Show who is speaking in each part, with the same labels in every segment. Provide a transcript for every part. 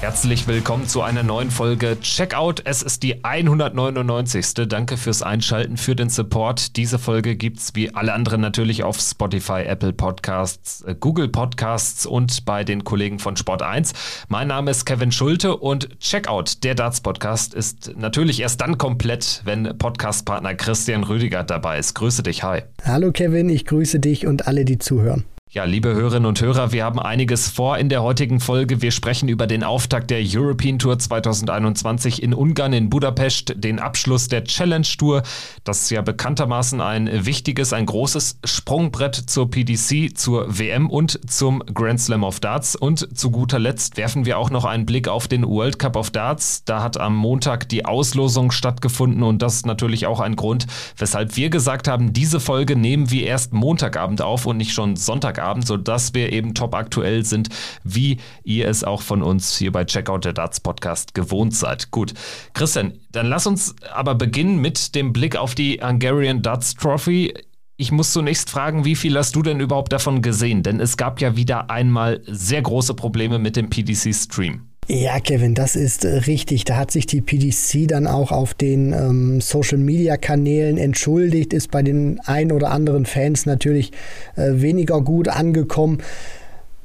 Speaker 1: Herzlich willkommen zu einer neuen Folge Checkout. Es ist die 199. Danke fürs Einschalten, für den Support. Diese Folge gibt es wie alle anderen natürlich auf Spotify, Apple Podcasts, äh, Google Podcasts und bei den Kollegen von Sport 1. Mein Name ist Kevin Schulte und Checkout, der Darts Podcast, ist natürlich erst dann komplett, wenn Podcastpartner Christian Rüdiger dabei ist. Grüße dich, hi.
Speaker 2: Hallo Kevin, ich grüße dich und alle, die zuhören.
Speaker 1: Ja, liebe Hörerinnen und Hörer, wir haben einiges vor in der heutigen Folge. Wir sprechen über den Auftakt der European Tour 2021 in Ungarn, in Budapest, den Abschluss der Challenge Tour, das ja bekanntermaßen ein wichtiges, ein großes Sprungbrett zur PDC, zur WM und zum Grand Slam of Darts. Und zu guter Letzt werfen wir auch noch einen Blick auf den World Cup of Darts. Da hat am Montag die Auslosung stattgefunden und das ist natürlich auch ein Grund, weshalb wir gesagt haben, diese Folge nehmen wir erst Montagabend auf und nicht schon Sonntag Sonntagabend, sodass wir eben top aktuell sind, wie ihr es auch von uns hier bei Checkout der Darts Podcast gewohnt seid. Gut, Christian, dann lass uns aber beginnen mit dem Blick auf die Hungarian Darts Trophy. Ich muss zunächst fragen, wie viel hast du denn überhaupt davon gesehen? Denn es gab ja wieder einmal sehr große Probleme mit dem PDC-Stream.
Speaker 2: Ja, Kevin, das ist äh, richtig. Da hat sich die PDC dann auch auf den ähm, Social-Media-Kanälen entschuldigt, ist bei den ein oder anderen Fans natürlich äh, weniger gut angekommen.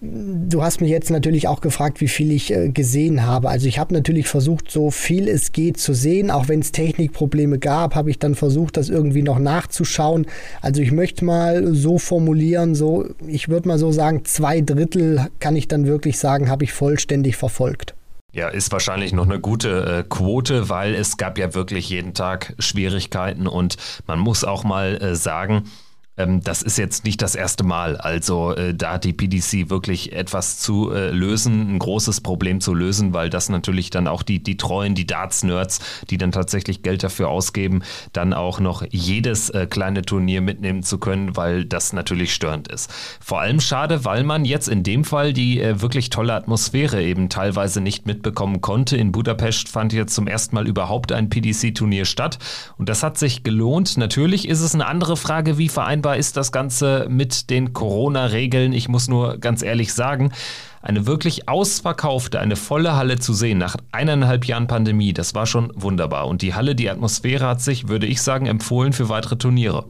Speaker 2: Du hast mich jetzt natürlich auch gefragt, wie viel ich äh, gesehen habe. Also ich habe natürlich versucht, so viel es geht zu sehen. Auch wenn es Technikprobleme gab, habe ich dann versucht, das irgendwie noch nachzuschauen. Also ich möchte mal so formulieren, so ich würde mal so sagen, zwei Drittel kann ich dann wirklich sagen, habe ich vollständig verfolgt.
Speaker 1: Ja, ist wahrscheinlich noch eine gute äh, Quote, weil es gab ja wirklich jeden Tag Schwierigkeiten und man muss auch mal äh, sagen, das ist jetzt nicht das erste Mal. Also äh, da hat die PDC wirklich etwas zu äh, lösen, ein großes Problem zu lösen, weil das natürlich dann auch die, die treuen, die Darts-Nerds, die dann tatsächlich Geld dafür ausgeben, dann auch noch jedes äh, kleine Turnier mitnehmen zu können, weil das natürlich störend ist. Vor allem schade, weil man jetzt in dem Fall die wirklich tolle Atmosphäre eben teilweise nicht mitbekommen konnte. In Budapest fand jetzt zum ersten Mal überhaupt ein PDC-Turnier statt und das hat sich gelohnt. Natürlich ist es eine andere Frage, wie vereinbart vereinbar ist das Ganze mit den Corona-Regeln? Ich muss nur ganz ehrlich sagen, eine wirklich ausverkaufte, eine volle Halle zu sehen nach eineinhalb Jahren Pandemie, das war schon wunderbar. Und die Halle, die Atmosphäre hat sich, würde ich sagen, empfohlen für weitere Turniere.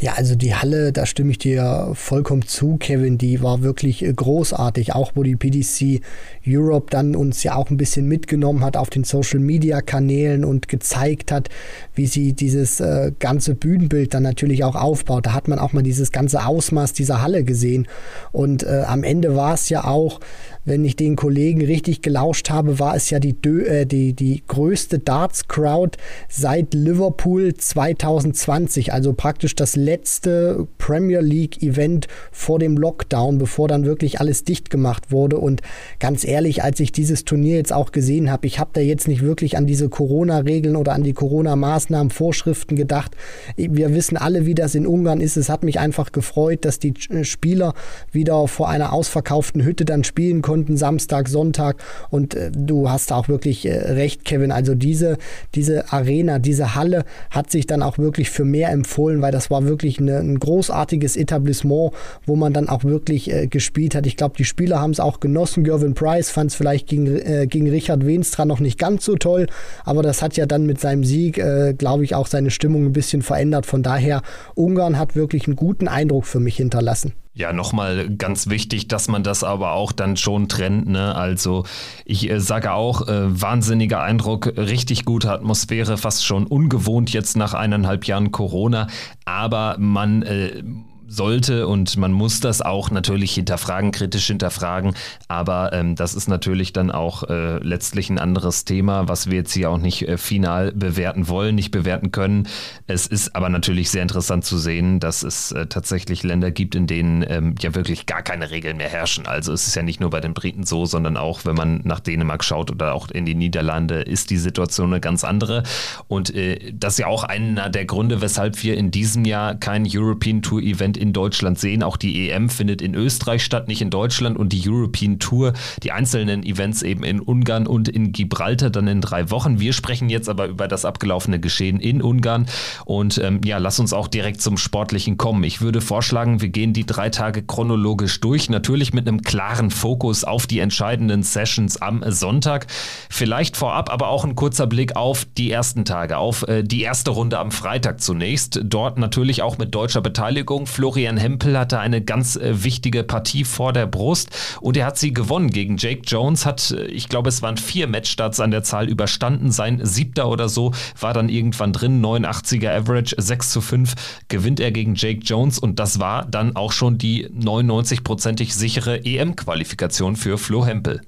Speaker 2: Ja, also die Halle, da stimme ich dir vollkommen zu, Kevin, die war wirklich äh, großartig, auch wo die PDC Europe dann uns ja auch ein bisschen mitgenommen hat auf den Social Media Kanälen und gezeigt hat, wie sie dieses äh, ganze Bühnenbild dann natürlich auch aufbaut. Da hat man auch mal dieses ganze Ausmaß dieser Halle gesehen. Und äh, am Ende war es ja auch wenn ich den Kollegen richtig gelauscht habe, war es ja die, äh, die, die größte Darts-Crowd seit Liverpool 2020, also praktisch das letzte Premier League-Event vor dem Lockdown, bevor dann wirklich alles dicht gemacht wurde. Und ganz ehrlich, als ich dieses Turnier jetzt auch gesehen habe, ich habe da jetzt nicht wirklich an diese Corona-Regeln oder an die Corona-Maßnahmen, Vorschriften gedacht. Wir wissen alle, wie das in Ungarn ist. Es hat mich einfach gefreut, dass die Spieler wieder vor einer ausverkauften Hütte dann spielen konnten Stunden, Samstag, Sonntag. Und äh, du hast auch wirklich äh, recht, Kevin. Also diese, diese Arena, diese Halle hat sich dann auch wirklich für mehr empfohlen, weil das war wirklich eine, ein großartiges Etablissement, wo man dann auch wirklich äh, gespielt hat. Ich glaube, die Spieler haben es auch genossen. Gervin Price fand es vielleicht gegen, äh, gegen Richard Wenstra noch nicht ganz so toll, aber das hat ja dann mit seinem Sieg, äh, glaube ich, auch seine Stimmung ein bisschen verändert. Von daher, Ungarn hat wirklich einen guten Eindruck für mich hinterlassen.
Speaker 1: Ja, nochmal ganz wichtig, dass man das aber auch dann schon trennt. Ne? Also ich äh, sage auch, äh, wahnsinniger Eindruck, richtig gute Atmosphäre, fast schon ungewohnt jetzt nach eineinhalb Jahren Corona. Aber man äh, sollte und man muss das auch natürlich hinterfragen, kritisch hinterfragen. Aber ähm, das ist natürlich dann auch äh, letztlich ein anderes Thema, was wir jetzt hier auch nicht äh, final bewerten wollen, nicht bewerten können. Es ist aber natürlich sehr interessant zu sehen, dass es äh, tatsächlich Länder gibt, in denen ähm, ja wirklich gar keine Regeln mehr herrschen. Also es ist ja nicht nur bei den Briten so, sondern auch, wenn man nach Dänemark schaut oder auch in die Niederlande, ist die Situation eine ganz andere. Und äh, das ist ja auch einer der Gründe, weshalb wir in diesem Jahr kein European Tour Event in Deutschland sehen. Auch die EM findet in Österreich statt, nicht in Deutschland und die European Tour, die einzelnen Events eben in Ungarn und in Gibraltar dann in drei Wochen. Wir sprechen jetzt aber über das abgelaufene Geschehen in Ungarn und ähm, ja, lass uns auch direkt zum Sportlichen kommen. Ich würde vorschlagen, wir gehen die drei Tage chronologisch durch, natürlich mit einem klaren Fokus auf die entscheidenden Sessions am Sonntag. Vielleicht vorab aber auch ein kurzer Blick auf die ersten Tage, auf äh, die erste Runde am Freitag zunächst. Dort natürlich auch mit deutscher Beteiligung. Florian Hempel hatte eine ganz äh, wichtige Partie vor der Brust und er hat sie gewonnen gegen Jake Jones, hat, äh, ich glaube, es waren vier Matchstarts an der Zahl überstanden. Sein siebter oder so war dann irgendwann drin, 89er Average, 6 zu 5 gewinnt er gegen Jake Jones und das war dann auch schon die 99-prozentig sichere EM-Qualifikation für Flo Hempel.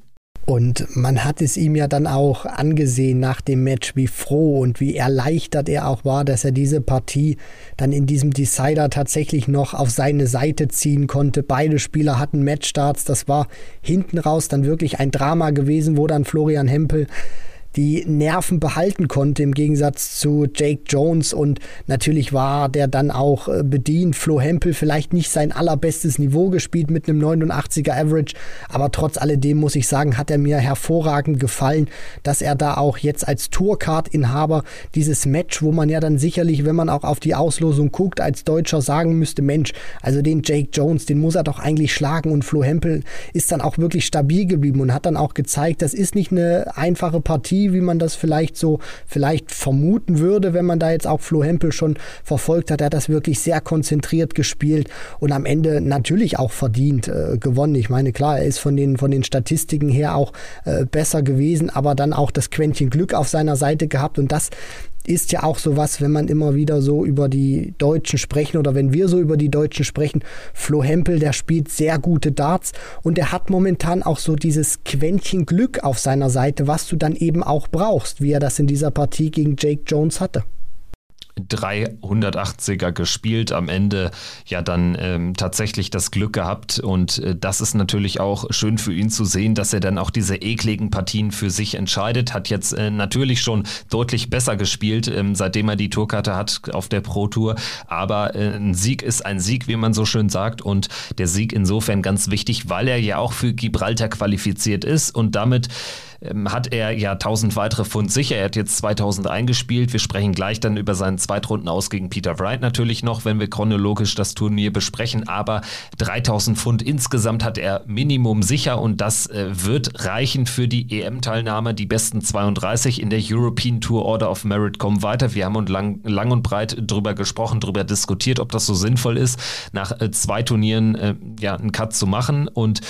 Speaker 2: Und man hat es ihm ja dann auch angesehen nach dem Match, wie froh und wie erleichtert er auch war, dass er diese Partie dann in diesem Decider tatsächlich noch auf seine Seite ziehen konnte. Beide Spieler hatten Matchstarts. Das war hinten raus dann wirklich ein Drama gewesen, wo dann Florian Hempel die Nerven behalten konnte im Gegensatz zu Jake Jones. Und natürlich war der dann auch äh, bedient. Flo Hempel vielleicht nicht sein allerbestes Niveau gespielt mit einem 89er Average, aber trotz alledem muss ich sagen, hat er mir hervorragend gefallen, dass er da auch jetzt als Tourcard-Inhaber dieses Match, wo man ja dann sicherlich, wenn man auch auf die Auslosung guckt, als Deutscher sagen müsste, Mensch, also den Jake Jones, den muss er doch eigentlich schlagen. Und Flo Hempel ist dann auch wirklich stabil geblieben und hat dann auch gezeigt, das ist nicht eine einfache Partie, Partie, wie man das vielleicht so vielleicht vermuten würde, wenn man da jetzt auch Flo Hempel schon verfolgt hat. Er hat das wirklich sehr konzentriert gespielt und am Ende natürlich auch verdient äh, gewonnen. Ich meine, klar, er ist von den, von den Statistiken her auch äh, besser gewesen, aber dann auch das Quäntchen Glück auf seiner Seite gehabt und das ist ja auch sowas, wenn man immer wieder so über die Deutschen sprechen oder wenn wir so über die Deutschen sprechen. Flo Hempel, der spielt sehr gute Darts und er hat momentan auch so dieses Quäntchen Glück auf seiner Seite, was du dann eben auch brauchst, wie er das in dieser Partie gegen Jake Jones hatte.
Speaker 1: 380er gespielt, am Ende ja dann ähm, tatsächlich das Glück gehabt. Und äh, das ist natürlich auch schön für ihn zu sehen, dass er dann auch diese ekligen Partien für sich entscheidet, hat jetzt äh, natürlich schon deutlich besser gespielt, ähm, seitdem er die Tourkarte hat auf der Pro Tour, aber äh, ein Sieg ist ein Sieg, wie man so schön sagt. Und der Sieg insofern ganz wichtig, weil er ja auch für Gibraltar qualifiziert ist. Und damit ähm, hat er ja 1000 weitere Pfund sicher. Er hat jetzt 2000 eingespielt. Wir sprechen gleich dann über seinen Zweitrunden aus gegen Peter Wright natürlich noch, wenn wir chronologisch das Turnier besprechen. Aber 3000 Pfund insgesamt hat er Minimum sicher und das äh, wird reichen für die EM-Teilnahme. Die besten 32 in der European Tour Order of Merit kommen weiter. Wir haben uns lang, lang und breit drüber gesprochen, drüber diskutiert, ob das so sinnvoll ist, nach äh, zwei Turnieren äh, ja, einen Cut zu machen. Und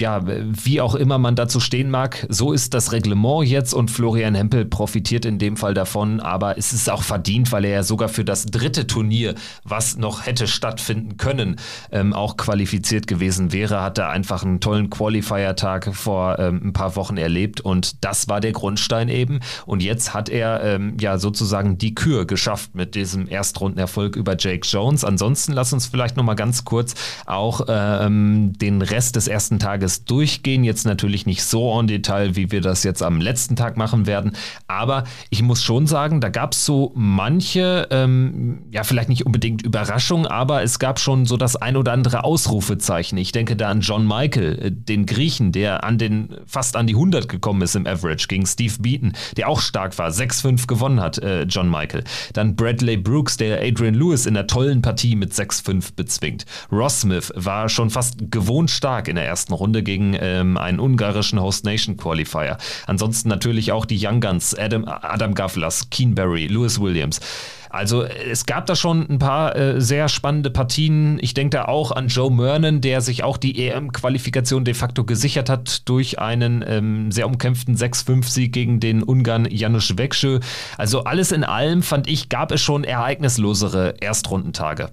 Speaker 1: ja, wie auch immer man dazu stehen mag, so ist das Reglement jetzt und Florian Hempel profitiert in dem Fall davon, aber es ist auch verdient, weil er ja sogar für das dritte Turnier, was noch hätte stattfinden können, ähm, auch qualifiziert gewesen wäre, hat er einfach einen tollen Qualifier-Tag vor ähm, ein paar Wochen erlebt und das war der Grundstein eben und jetzt hat er ähm, ja sozusagen die Kür geschafft mit diesem Erstrundenerfolg über Jake Jones. Ansonsten lass uns vielleicht nochmal ganz kurz auch ähm, den Rest des ersten Tages durchgehen, jetzt natürlich nicht so en Detail, wie wir das jetzt am letzten Tag machen werden. Aber ich muss schon sagen, da gab es so manche, ähm, ja, vielleicht nicht unbedingt Überraschungen, aber es gab schon so das ein oder andere Ausrufezeichen. Ich denke da an John Michael, äh, den Griechen, der an den, fast an die 100 gekommen ist im Average gegen Steve Beaton, der auch stark war, 6-5 gewonnen hat, äh, John Michael. Dann Bradley Brooks, der Adrian Lewis in der tollen Partie mit 6-5 bezwingt. Ross Smith war schon fast gewohnt stark in der ersten Runde gegen ähm, einen ungarischen Host Nation Qualifier. Fire. Ansonsten natürlich auch die Young Guns, Adam, Adam Gavlas, Keenberry, Lewis Williams. Also es gab da schon ein paar äh, sehr spannende Partien. Ich denke da auch an Joe Mernon, der sich auch die EM-Qualifikation de facto gesichert hat durch einen ähm, sehr umkämpften 6-5-Sieg gegen den Ungarn Janusz Wekschö. Also alles in allem fand ich, gab es schon ereignislosere Erstrundentage.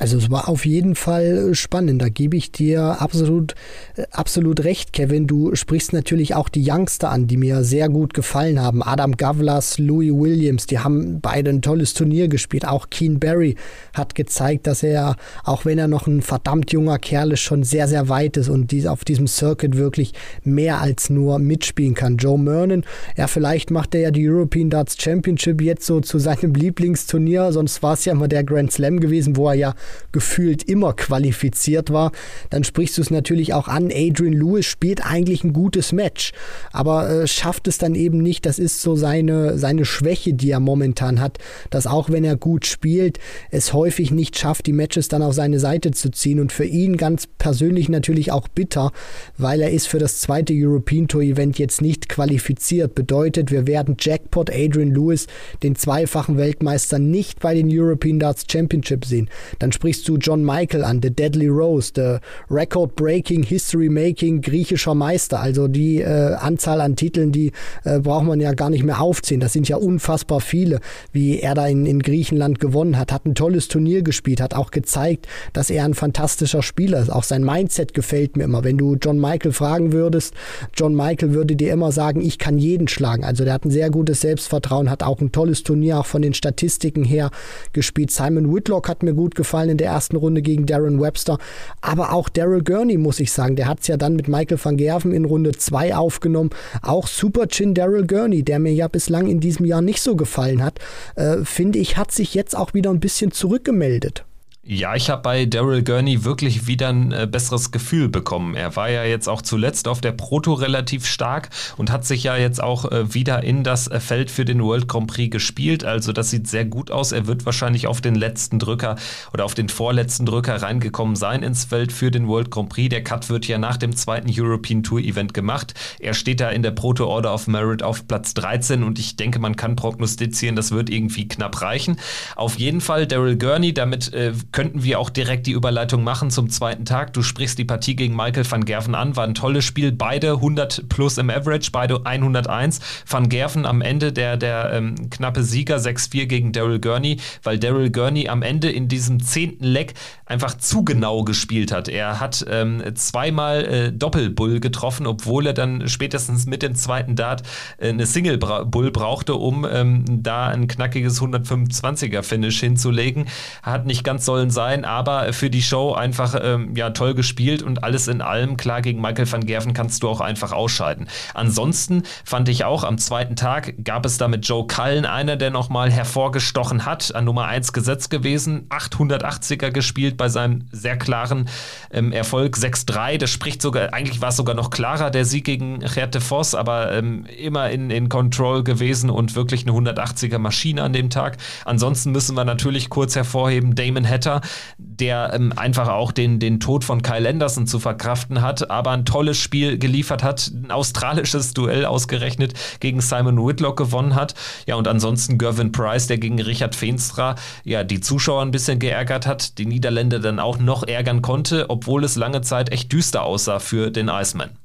Speaker 2: Also es war auf jeden Fall spannend. Da gebe ich dir absolut, äh, absolut recht, Kevin. Du sprichst natürlich auch die Youngster an, die mir sehr gut gefallen haben. Adam Gavlas, Louis Williams, die haben beide ein tolles Turnier gespielt. Auch Keen Barry hat gezeigt, dass er, auch wenn er noch ein verdammt junger Kerl ist, schon sehr, sehr weit ist und dies, auf diesem Circuit wirklich mehr als nur mitspielen kann. Joe Mernon, ja, vielleicht macht er ja die European Darts Championship jetzt so zu seinem Lieblingsturnier. Sonst war es ja immer der Grand Slam gewesen, wo er ja gefühlt immer qualifiziert war, dann sprichst du es natürlich auch an. Adrian Lewis spielt eigentlich ein gutes Match, aber äh, schafft es dann eben nicht. Das ist so seine, seine Schwäche, die er momentan hat, dass auch wenn er gut spielt, es häufig nicht schafft, die Matches dann auf seine Seite zu ziehen. Und für ihn ganz persönlich natürlich auch bitter, weil er ist für das zweite European Tour Event jetzt nicht qualifiziert. Bedeutet, wir werden Jackpot Adrian Lewis, den zweifachen Weltmeister, nicht bei den European Darts Championship sehen. Dann sprichst du John Michael an, The Deadly Rose, The Record Breaking, History Making griechischer Meister. Also die äh, Anzahl an Titeln, die äh, braucht man ja gar nicht mehr aufzählen. Das sind ja unfassbar viele, wie er da in, in Griechenland gewonnen hat. Hat ein tolles Turnier gespielt, hat auch gezeigt, dass er ein fantastischer Spieler ist. Auch sein Mindset gefällt mir immer. Wenn du John Michael fragen würdest, John Michael würde dir immer sagen, ich kann jeden schlagen. Also der hat ein sehr gutes Selbstvertrauen, hat auch ein tolles Turnier auch von den Statistiken her gespielt. Simon Whitlock hat mir gut gefallen in der ersten Runde gegen Darren Webster. Aber auch Daryl Gurney, muss ich sagen, der hat es ja dann mit Michael van Gerven in Runde 2 aufgenommen. Auch Super Chin Daryl Gurney, der mir ja bislang in diesem Jahr nicht so gefallen hat, äh, finde ich, hat sich jetzt auch wieder ein bisschen zurückgemeldet.
Speaker 1: Ja, ich habe bei Daryl Gurney wirklich wieder ein äh, besseres Gefühl bekommen. Er war ja jetzt auch zuletzt auf der Proto relativ stark und hat sich ja jetzt auch äh, wieder in das äh, Feld für den World Grand Prix gespielt. Also das sieht sehr gut aus. Er wird wahrscheinlich auf den letzten Drücker oder auf den vorletzten Drücker reingekommen sein ins Feld für den World Grand Prix. Der Cut wird ja nach dem zweiten European Tour Event gemacht. Er steht da in der Proto Order of Merit auf Platz 13 und ich denke, man kann prognostizieren, das wird irgendwie knapp reichen. Auf jeden Fall Daryl Gurney, damit äh, könnten wir auch direkt die Überleitung machen zum zweiten Tag. Du sprichst die Partie gegen Michael van Gerven an, war ein tolles Spiel. Beide 100 plus im Average, beide 101. Van Gerven am Ende der, der ähm, knappe Sieger 6-4 gegen Daryl Gurney, weil Daryl Gurney am Ende in diesem zehnten Leck einfach zu genau gespielt hat. Er hat ähm, zweimal äh, Doppelbull getroffen, obwohl er dann spätestens mit dem zweiten Dart äh, eine Single-Bull brauchte, um ähm, da ein knackiges 125er-Finish hinzulegen. Hat nicht ganz so sollen sein, aber für die Show einfach ähm, ja toll gespielt und alles in allem. Klar, gegen Michael van Gerven kannst du auch einfach ausscheiden. Ansonsten fand ich auch am zweiten Tag gab es da mit Joe Cullen einer, der nochmal hervorgestochen hat, an Nummer 1 gesetzt gewesen, 880er gespielt bei seinem sehr klaren ähm, Erfolg 6-3. Das spricht sogar, eigentlich war es sogar noch klarer, der Sieg gegen Gerte Voss, aber ähm, immer in, in Control gewesen und wirklich eine 180er Maschine an dem Tag. Ansonsten müssen wir natürlich kurz hervorheben, Damon Hatter Fighter, der ähm, einfach auch den, den Tod von Kyle Anderson zu verkraften hat, aber ein tolles Spiel geliefert hat, ein australisches Duell ausgerechnet gegen Simon Whitlock gewonnen hat. Ja, und ansonsten Gervin Price, der gegen Richard Feenstra ja die Zuschauer ein bisschen geärgert hat, die Niederländer dann auch noch ärgern konnte, obwohl es lange Zeit echt düster aussah für den Iceman.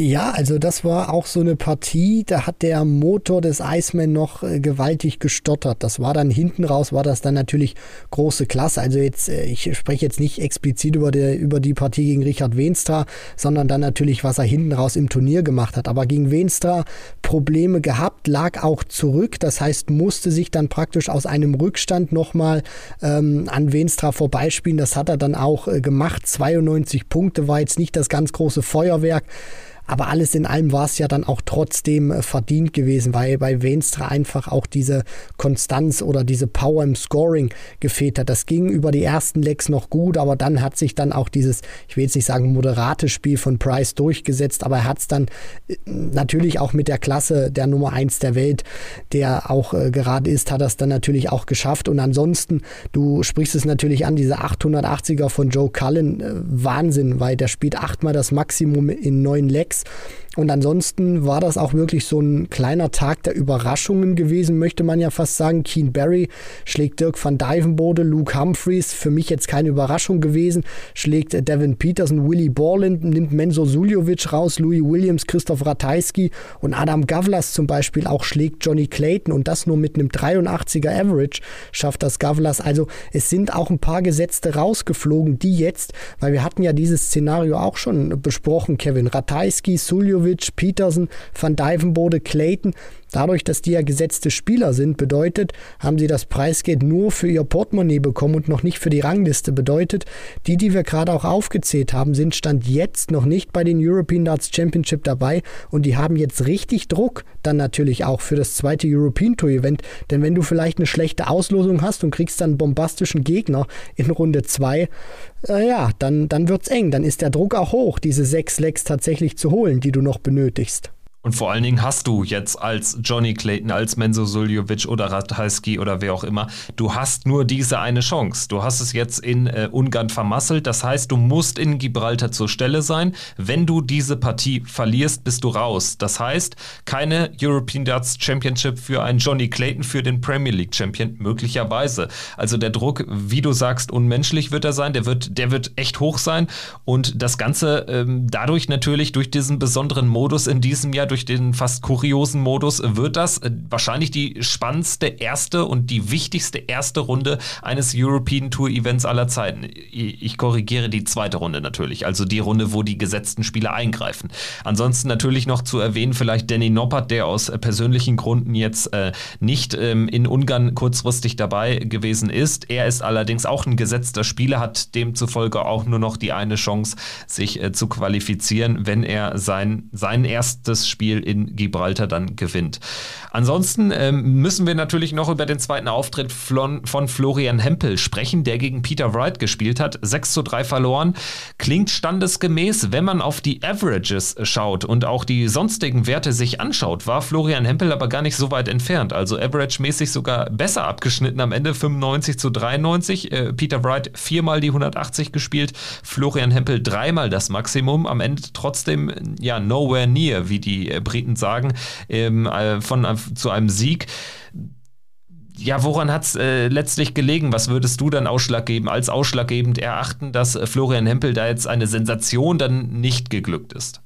Speaker 2: Ja, also das war auch so eine Partie, da hat der Motor des Iceman noch äh, gewaltig gestottert. Das war dann hinten raus, war das dann natürlich große Klasse. Also jetzt, äh, ich spreche jetzt nicht explizit über, der, über die Partie gegen Richard Wenstra, sondern dann natürlich, was er hinten raus im Turnier gemacht hat. Aber gegen Wenstra Probleme gehabt, lag auch zurück. Das heißt, musste sich dann praktisch aus einem Rückstand nochmal ähm, an Wenstra vorbeispielen. Das hat er dann auch äh, gemacht. 92 Punkte war jetzt nicht das ganz große Feuerwerk. Aber alles in allem war es ja dann auch trotzdem äh, verdient gewesen, weil bei Wenstra einfach auch diese Konstanz oder diese Power im Scoring gefehlt hat. Das ging über die ersten Lecks noch gut, aber dann hat sich dann auch dieses, ich will jetzt nicht sagen moderate Spiel von Price durchgesetzt, aber er hat es dann äh, natürlich auch mit der Klasse der Nummer 1 der Welt, der auch äh, gerade ist, hat er es dann natürlich auch geschafft. Und ansonsten, du sprichst es natürlich an, diese 880er von Joe Cullen, äh, Wahnsinn, weil der spielt achtmal das Maximum in neun Und ansonsten war das auch wirklich so ein kleiner Tag der Überraschungen gewesen, möchte man ja fast sagen. Keen Barry schlägt Dirk van Dijvenbode, Luke Humphreys, für mich jetzt keine Überraschung gewesen, schlägt Devin Peterson, Willy Borland, nimmt Menzo Suljovic raus, Louis Williams, Christoph Ratajski und Adam Gavlas zum Beispiel auch schlägt Johnny Clayton und das nur mit einem 83er Average schafft das Gavlas. Also es sind auch ein paar Gesetzte rausgeflogen, die jetzt, weil wir hatten ja dieses Szenario auch schon besprochen, Kevin Ratajski, Suljovic, Suljovic, Peterson, Van Dijvenbode, Clayton, Dadurch, dass die ja gesetzte Spieler sind, bedeutet, haben sie das Preisgeld nur für ihr Portemonnaie bekommen und noch nicht für die Rangliste. Bedeutet, die, die wir gerade auch aufgezählt haben, sind Stand jetzt noch nicht bei den European Darts Championship dabei und die haben jetzt richtig Druck dann natürlich auch für das zweite European Tour Event. Denn wenn du vielleicht eine schlechte Auslosung hast und kriegst dann einen bombastischen Gegner in Runde 2, äh, ja, dann, dann wird's eng. Dann ist der Druck auch hoch, diese sechs Lecks tatsächlich zu holen, die du noch benötigst.
Speaker 1: Und vor allen Dingen hast du jetzt als Johnny Clayton, als Menzo Suljovic oder Ratajski oder wer auch immer, du hast nur diese eine Chance. Du hast es jetzt in äh, Ungarn vermasselt. Das heißt, du musst in Gibraltar zur Stelle sein. Wenn du diese Partie verlierst, bist du raus. Das heißt, keine European Darts Championship für einen Johnny Clayton, für den Premier League Champion, möglicherweise. Also der Druck, wie du sagst, unmenschlich wird er sein. Der wird, der wird echt hoch sein. Und das Ganze ähm, dadurch natürlich durch diesen besonderen Modus in diesem Jahr durch den fast kuriosen Modus wird das äh, wahrscheinlich die spannendste erste und die wichtigste erste Runde eines European Tour Events aller Zeiten. Ich korrigiere die zweite Runde natürlich, also die Runde, wo die gesetzten Spieler eingreifen. Ansonsten natürlich noch zu erwähnen, vielleicht Danny Noppert, der aus persönlichen Gründen jetzt äh, nicht ähm, in Ungarn kurzfristig dabei gewesen ist. Er ist allerdings auch ein gesetzter Spieler, hat demzufolge auch nur noch die eine Chance, sich äh, zu qualifizieren, wenn er sein, sein erstes Spiel Spiel in Gibraltar dann gewinnt. Ansonsten ähm, müssen wir natürlich noch über den zweiten Auftritt von, von Florian Hempel sprechen, der gegen Peter Wright gespielt hat. 6 zu 3 verloren. Klingt standesgemäß, wenn man auf die Averages schaut und auch die sonstigen Werte sich anschaut, war Florian Hempel aber gar nicht so weit entfernt. Also average-mäßig sogar besser abgeschnitten am Ende 95 zu 93. Äh, Peter Wright viermal die 180 gespielt, Florian Hempel dreimal das Maximum. Am Ende trotzdem ja nowhere near, wie die äh, Briten sagen, ähm, äh, von, äh, zu einem Sieg. Ja, woran hat es äh, letztlich gelegen? Was würdest du dann ausschlaggebend, als ausschlaggebend erachten, dass Florian Hempel da jetzt eine Sensation dann nicht geglückt ist?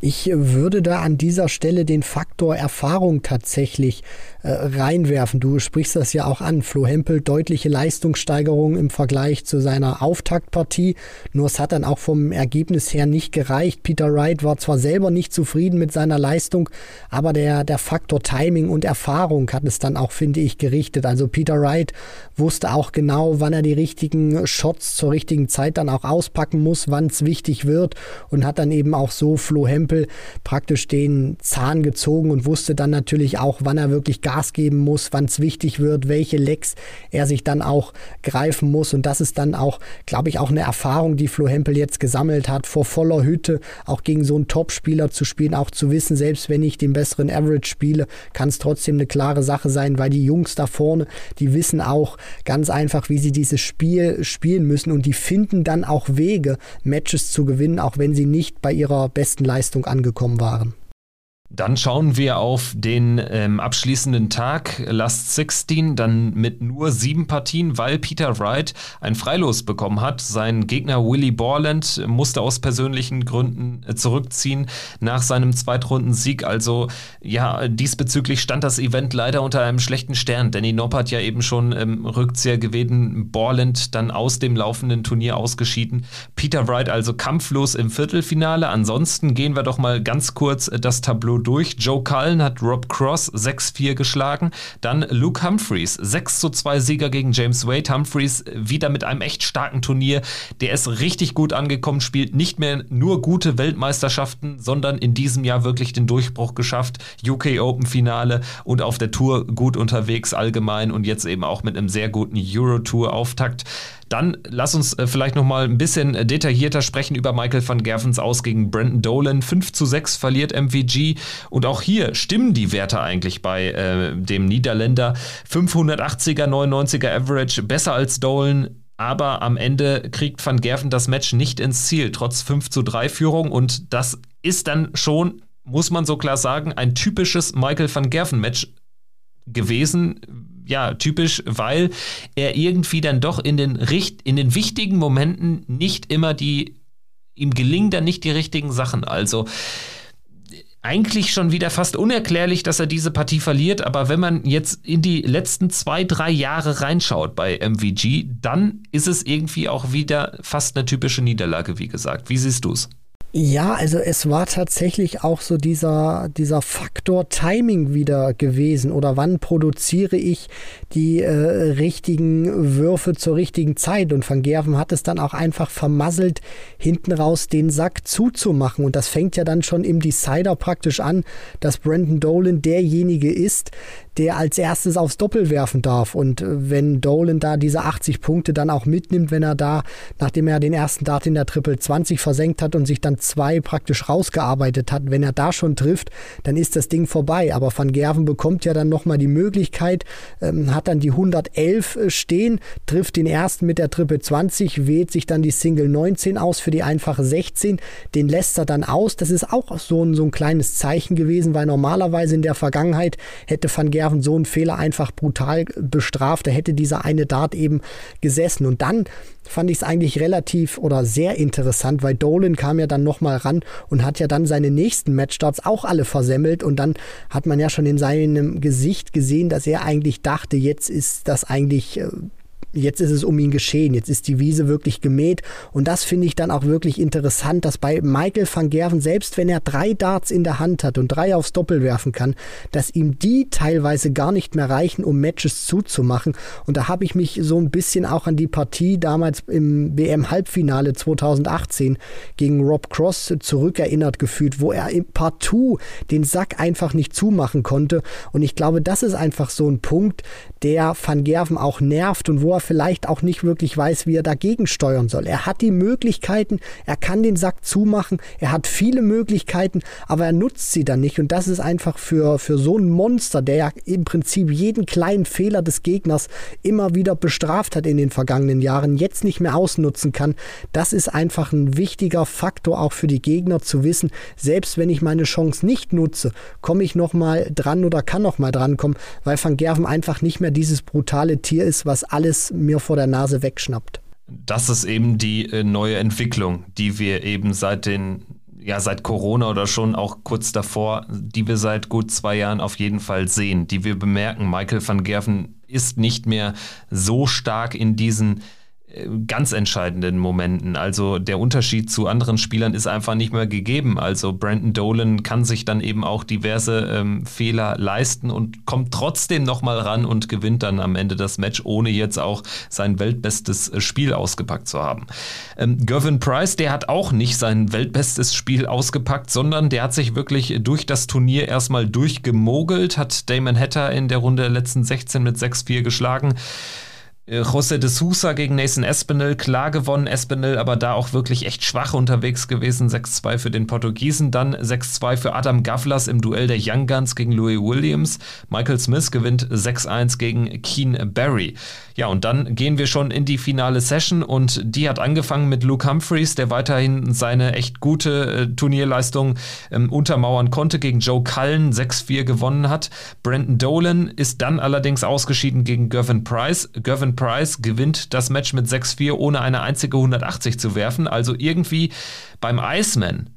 Speaker 2: Ich würde da an dieser Stelle den Faktor Erfahrung tatsächlich äh, reinwerfen. Du sprichst das ja auch an. Flo Hempel deutliche Leistungssteigerung im Vergleich zu seiner Auftaktpartie. Nur es hat dann auch vom Ergebnis her nicht gereicht. Peter Wright war zwar selber nicht zufrieden mit seiner Leistung, aber der, der Faktor Timing und Erfahrung hat es dann auch, finde ich, gerichtet. Also Peter Wright wusste auch genau, wann er die richtigen Shots zur richtigen Zeit dann auch auspacken muss, wann es wichtig wird und hat dann eben auch so Flo Hempel praktisch den Zahn gezogen und wusste dann natürlich auch, wann er wirklich Gas geben muss, wann es wichtig wird, welche Lecks er sich dann auch greifen muss. Und das ist dann auch, glaube ich, auch eine Erfahrung, die Flo Hempel jetzt gesammelt hat, vor voller Hütte auch gegen so einen Top-Spieler zu spielen, auch zu wissen, selbst wenn ich den besseren Average spiele, kann es trotzdem eine klare Sache sein, weil die Jungs da vorne, die wissen auch ganz einfach, wie sie dieses Spiel spielen müssen und die finden dann auch Wege, Matches zu gewinnen, auch wenn sie nicht bei ihrer besten Leistung Leistung angekommen waren.
Speaker 1: Dann schauen wir auf den ähm, abschließenden Tag, Last 16, dann mit nur sieben Partien, weil Peter Wright ein Freilos bekommen hat. Sein Gegner Willy Borland musste aus persönlichen Gründen äh, zurückziehen nach seinem Zweitrundensieg. Also ja, diesbezüglich stand das Event leider unter einem schlechten Stern. Danny Nopp hat ja eben schon im Rückzieher gewesen, Borland dann aus dem laufenden Turnier ausgeschieden. Peter Wright also kampflos im Viertelfinale. Ansonsten gehen wir doch mal ganz kurz das Tableau durch. Joe Cullen hat Rob Cross 6-4 geschlagen. Dann Luke Humphreys, 6 2 Sieger gegen James Wade. Humphreys wieder mit einem echt starken Turnier. Der ist richtig gut angekommen, spielt nicht mehr nur gute Weltmeisterschaften, sondern in diesem Jahr wirklich den Durchbruch geschafft. UK Open Finale und auf der Tour gut unterwegs allgemein und jetzt eben auch mit einem sehr guten Euro Tour Auftakt. Dann lass uns äh, vielleicht noch mal ein bisschen äh, detaillierter sprechen über Michael van Gervens aus gegen Brandon Dolan. 5 zu 6 verliert MVG und auch hier stimmen die Werte eigentlich bei äh, dem Niederländer. 580er, 99er Average, besser als Dolan. Aber am Ende kriegt Van Gerven das Match nicht ins Ziel, trotz 5 zu 3 Führung. Und das ist dann schon, muss man so klar sagen, ein typisches Michael van Gerven Match gewesen ja, typisch, weil er irgendwie dann doch in den, richt in den wichtigen Momenten nicht immer die, ihm gelingen dann nicht die richtigen Sachen. Also eigentlich schon wieder fast unerklärlich, dass er diese Partie verliert, aber wenn man jetzt in die letzten zwei, drei Jahre reinschaut bei MVG, dann ist es irgendwie auch wieder fast eine typische Niederlage, wie gesagt. Wie siehst du es?
Speaker 2: Ja, also es war tatsächlich auch so dieser, dieser Faktor Timing wieder gewesen oder wann produziere ich die äh, richtigen Würfe zur richtigen Zeit und Van Gerven hat es dann auch einfach vermasselt, hinten raus den Sack zuzumachen und das fängt ja dann schon im Decider praktisch an, dass Brandon Dolan derjenige ist, der als erstes aufs Doppel werfen darf. Und äh, wenn Dolan da diese 80 Punkte dann auch mitnimmt, wenn er da, nachdem er den ersten Dart in der Triple 20 versenkt hat und sich dann zwei praktisch rausgearbeitet hat, wenn er da schon trifft, dann ist das Ding vorbei. Aber Van Gerven bekommt ja dann nochmal die Möglichkeit, ähm, hat dann die 111 äh, stehen, trifft den ersten mit der Triple 20, wählt sich dann die Single 19 aus für die einfache 16, den lässt er dann aus. Das ist auch so ein, so ein kleines Zeichen gewesen, weil normalerweise in der Vergangenheit hätte Van Gerven so einen Fehler einfach brutal bestraft. Da hätte dieser eine Dart eben gesessen. Und dann fand ich es eigentlich relativ oder sehr interessant, weil Dolan kam ja dann nochmal ran und hat ja dann seine nächsten Matchstarts auch alle versemmelt. Und dann hat man ja schon in seinem Gesicht gesehen, dass er eigentlich dachte, jetzt ist das eigentlich äh, jetzt ist es um ihn geschehen, jetzt ist die Wiese wirklich gemäht. Und das finde ich dann auch wirklich interessant, dass bei Michael van Gerven, selbst wenn er drei Darts in der Hand hat und drei aufs Doppel werfen kann, dass ihm die teilweise gar nicht mehr reichen, um Matches zuzumachen. Und da habe ich mich so ein bisschen auch an die Partie damals im WM-Halbfinale 2018 gegen Rob Cross zurückerinnert gefühlt, wo er im Partout den Sack einfach nicht zumachen konnte. Und ich glaube, das ist einfach so ein Punkt, der Van Gerven auch nervt und wo er vielleicht auch nicht wirklich weiß, wie er dagegen steuern soll. Er hat die Möglichkeiten, er kann den Sack zumachen, er hat viele Möglichkeiten, aber er nutzt sie dann nicht. Und das ist einfach für, für so ein Monster, der ja im Prinzip jeden kleinen Fehler des Gegners immer wieder bestraft hat in den vergangenen Jahren, jetzt nicht mehr ausnutzen kann. Das ist einfach ein wichtiger Faktor auch für die Gegner zu wissen, selbst wenn ich meine Chance nicht nutze, komme ich nochmal dran oder kann nochmal drankommen, weil Van Gerven einfach nicht mehr dieses brutale Tier ist, was alles mir vor der Nase wegschnappt.
Speaker 1: Das ist eben die äh, neue Entwicklung, die wir eben seit den ja, seit Corona oder schon auch kurz davor, die wir seit gut zwei Jahren auf jeden Fall sehen, die wir bemerken. Michael van Gerven ist nicht mehr so stark in diesen ganz entscheidenden Momenten. Also der Unterschied zu anderen Spielern ist einfach nicht mehr gegeben. Also Brandon Dolan kann sich dann eben auch diverse ähm, Fehler leisten und kommt trotzdem nochmal ran und gewinnt dann am Ende das Match, ohne jetzt auch sein weltbestes äh, Spiel ausgepackt zu haben. Ähm, Gervin Price, der hat auch nicht sein weltbestes Spiel ausgepackt, sondern der hat sich wirklich durch das Turnier erstmal durchgemogelt, hat Damon Hatter in der Runde letzten 16 mit 6-4 geschlagen. Äh, José de Sousa gegen Nathan Espinel, klar gewonnen, Espinel aber da auch wirklich echt schwach unterwegs gewesen, 6-2 für den Portugiesen, dann 6-2 für Adam Gavlas im Duell der Young Guns gegen Louis Williams, Michael Smith gewinnt 6-1 gegen Keen Barry. Ja, und dann gehen wir schon in die finale Session und die hat angefangen mit Luke Humphreys, der weiterhin seine echt gute äh, Turnierleistung ähm, untermauern konnte, gegen Joe Cullen 6-4 gewonnen hat. Brandon Dolan ist dann allerdings ausgeschieden gegen Gervin Price. Gervin Price gewinnt das Match mit 6-4, ohne eine einzige 180 zu werfen. Also irgendwie beim Iceman,